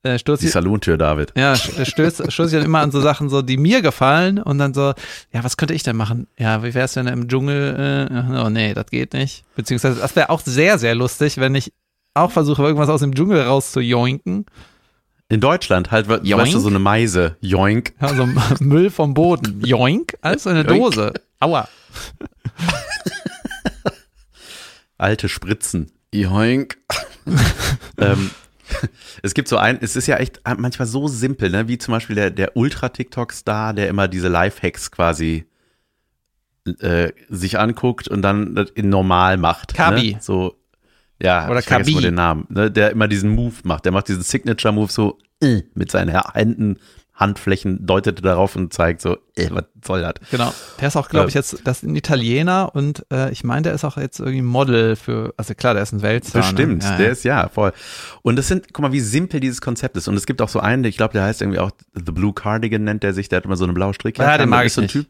äh,
Die Salontür, David.
ja, st- stöß, stoße ich dann immer an so Sachen, so, die mir gefallen und dann so, ja, was könnte ich denn machen? Ja, wie wär's denn im Dschungel? Äh, oh nee, das geht nicht. Beziehungsweise, das wäre auch sehr, sehr lustig, wenn ich auch versuche, irgendwas aus dem Dschungel rauszujoinken.
In Deutschland halt, we-
Joink?
weißt du, so eine Meise. Joink.
Ja, so Müll vom Boden. Joink, alles in eine
Joink.
Dose. Aua.
Alte Spritzen. Joink. ähm, es gibt so ein, es ist ja echt manchmal so simpel, ne? wie zum Beispiel der, der Ultra-TikTok-Star, der immer diese Live-Hacks quasi äh, sich anguckt und dann in normal macht.
Kabi.
Ne? So, ja,
Oder
ich
Kabi.
den Namen, ne? der immer diesen Move macht. Der macht diesen Signature-Move so äh, mit seinen Händen, Handflächen, deutet darauf und zeigt so, äh, was soll das?
Genau. Der ist auch, glaube ich, jetzt, das ist ein Italiener und äh, ich meine, der ist auch jetzt irgendwie Model für, also klar, der ist ein Weltstar.
Bestimmt,
ne? ja,
der
ja.
ist ja voll. Und das sind, guck mal, wie simpel dieses Konzept ist. Und es gibt auch so einen, ich glaube, der heißt irgendwie auch The Blue Cardigan nennt der sich, der hat immer so eine blaue Strickjacke.
Ja, den mag ich
so ein
nicht.
Typ.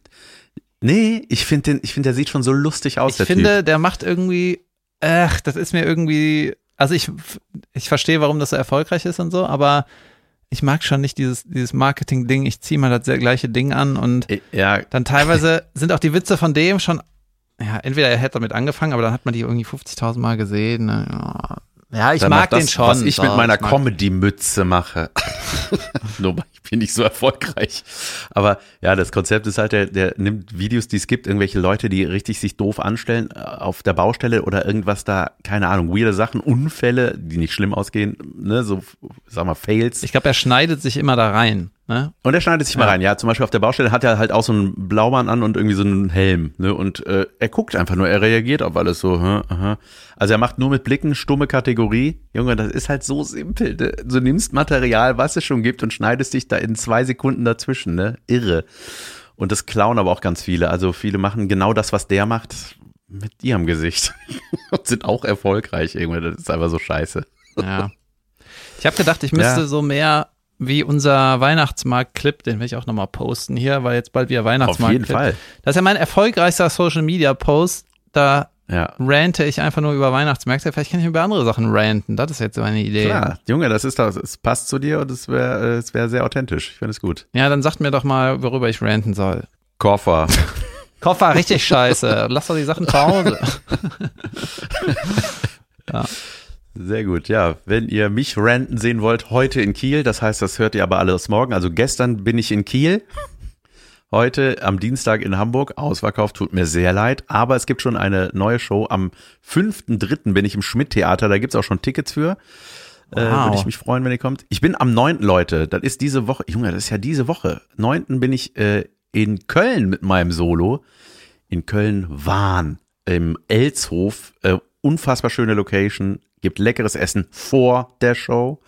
Nee, ich finde den, ich finde, der sieht schon so lustig aus,
Ich
der
finde, der macht irgendwie, ach, das ist mir irgendwie, also ich, ich verstehe, warum das so erfolgreich ist und so, aber ich mag schon nicht dieses, dieses Marketing-Ding. Ich ziehe mal das sehr gleiche Ding an und.
Ja,
dann teilweise sind auch die Witze von dem schon, ja, entweder er hätte damit angefangen, aber dann hat man die irgendwie 50.000 Mal gesehen. ne? Ja, Ja, ich
der
mag
das,
den schon.
Was ich
so,
mit meiner Comedy-Mütze mache. Nur ich bin nicht so erfolgreich. Aber ja, das Konzept ist halt, der, der nimmt Videos, die es gibt, irgendwelche Leute, die richtig sich doof anstellen äh, auf der Baustelle oder irgendwas da, keine Ahnung, weirde Sachen, Unfälle, die nicht schlimm ausgehen, ne, so, sag mal, Fails.
Ich glaube, er schneidet sich immer da rein. Ne?
Und er schneidet sich mal
Ja.
rein. Ja, zum Beispiel auf der Baustelle hat er halt auch so einen Blaumann an und irgendwie so einen Helm. Ne? Und äh, er guckt einfach nur, er reagiert auf alles so. Hm, aha. Also er macht nur mit Blicken stumme Kategorie. Junge, das ist halt so simpel. Ne? Du nimmst Material, was es schon gibt und schneidest dich da in zwei Sekunden dazwischen. Ne? Irre. Und das klauen aber auch ganz viele. Also viele machen genau das, was der macht, mit ihrem Gesicht. und sind auch erfolgreich. Irgendwie, das ist einfach so scheiße.
Ja. Ich habe gedacht, ich müsste
Ja.
so mehr wie unser Weihnachtsmarkt-Clip, den will ich auch nochmal posten hier, weil jetzt bald wieder
Auf
Weihnachtsmarkt.
jeden Fall.
Das ist ja mein erfolgreichster Social-Media-Post. Da
Ja.
rante ich einfach nur über Weihnachtsmärkte. Vielleicht kann ich über andere Sachen ranten. Das ist jetzt so eine Idee.
Klar, Junge, das ist doch, es passt zu dir und es wäre es wär sehr authentisch. Ich finde es gut.
Ja, dann sagt mir doch mal, worüber ich ranten soll.
Koffer.
Koffer, richtig scheiße. Lass doch die Sachen zu Hause.
Sehr gut, ja. Wenn ihr mich ranten sehen wollt, heute in Kiel, das heißt, das hört ihr aber alles morgen. Also gestern bin ich in Kiel, heute am Dienstag in Hamburg, ausverkauft, tut mir sehr leid, aber es gibt schon eine neue Show. Am 5.3. bin ich im Schmidt-Theater, da gibt's auch schon Tickets für. Äh,
Wow.
Würde ich mich freuen, wenn ihr kommt. Ich bin am 9. Leute, das ist diese Woche, Junge, das ist ja diese Woche. 9. bin ich äh, in Köln mit meinem Solo. In Köln-Wahn, im Elshof. Äh, unfassbar schöne Location, gibt leckeres Essen vor der Show.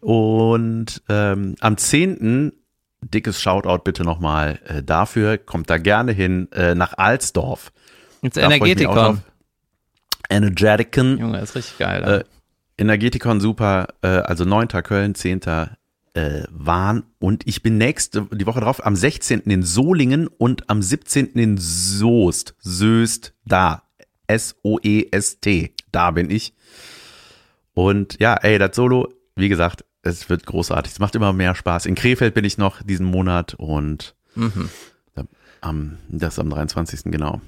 Und ähm, am 10. dickes Shoutout bitte nochmal äh, dafür. Kommt da gerne hin äh, nach Alsdorf. Drauf.
Energetikon.
Energeticon.
Junge, ist richtig geil.
Äh, Energetikon super, äh, also 9. Köln, 10. Äh, Wahn und ich bin nächste, die Woche drauf, am 16. in Solingen und am 17. in Soest, Söst, da, S-O-E-S-T, da bin ich. Und ja, ey, das Solo, wie gesagt, es wird großartig. Es macht immer mehr Spaß. In Krefeld bin ich noch diesen Monat und
Mhm.
am, das ist am 23. genau.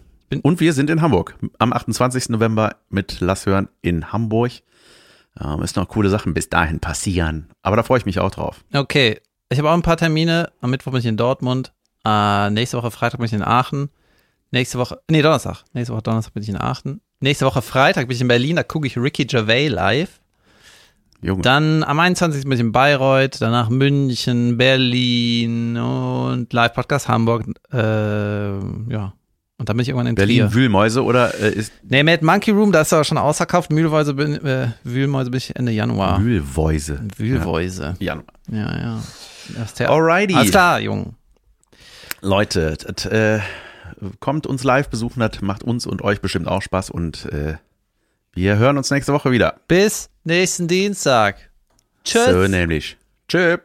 Und wir sind in Hamburg. Am 28. November mit Lass hören in Hamburg. Ähm, ist noch coole Sachen bis dahin passieren. Aber da freue ich mich auch drauf.
Okay, ich habe auch ein paar Termine. Am Mittwoch bin ich in Dortmund. Äh, nächste Woche Freitag bin ich in Aachen. Nächste Woche, nee, Donnerstag. Nächste Woche Donnerstag bin ich in Aachen. Nächste Woche Freitag bin ich in Berlin. Da gucke ich Ricky Gervais live.
Junge.
Dann am 21. bin ich in Bayreuth. Danach München, Berlin und Live-Podcast Hamburg. Äh, ja. Und dann bin ich irgendwann in
Berlin
Trier.
Wühlmäuse oder äh, ist
Nee, Mad Monkey Room, da ist aber schon ausverkauft. Mühlweise bin, äh, Wühlmäuse bin ich Ende Januar.
Wühlmäuse?
Wühlweise.
Ja.
Ja, ja. Ist der
Alrighty.
Alles klar, Jung.
Leute, t- äh, kommt uns live besuchen, das macht uns und euch bestimmt auch Spaß und äh, wir hören uns nächste Woche wieder.
Bis nächsten Dienstag. Tschüss.
So nämlich. Tschüss.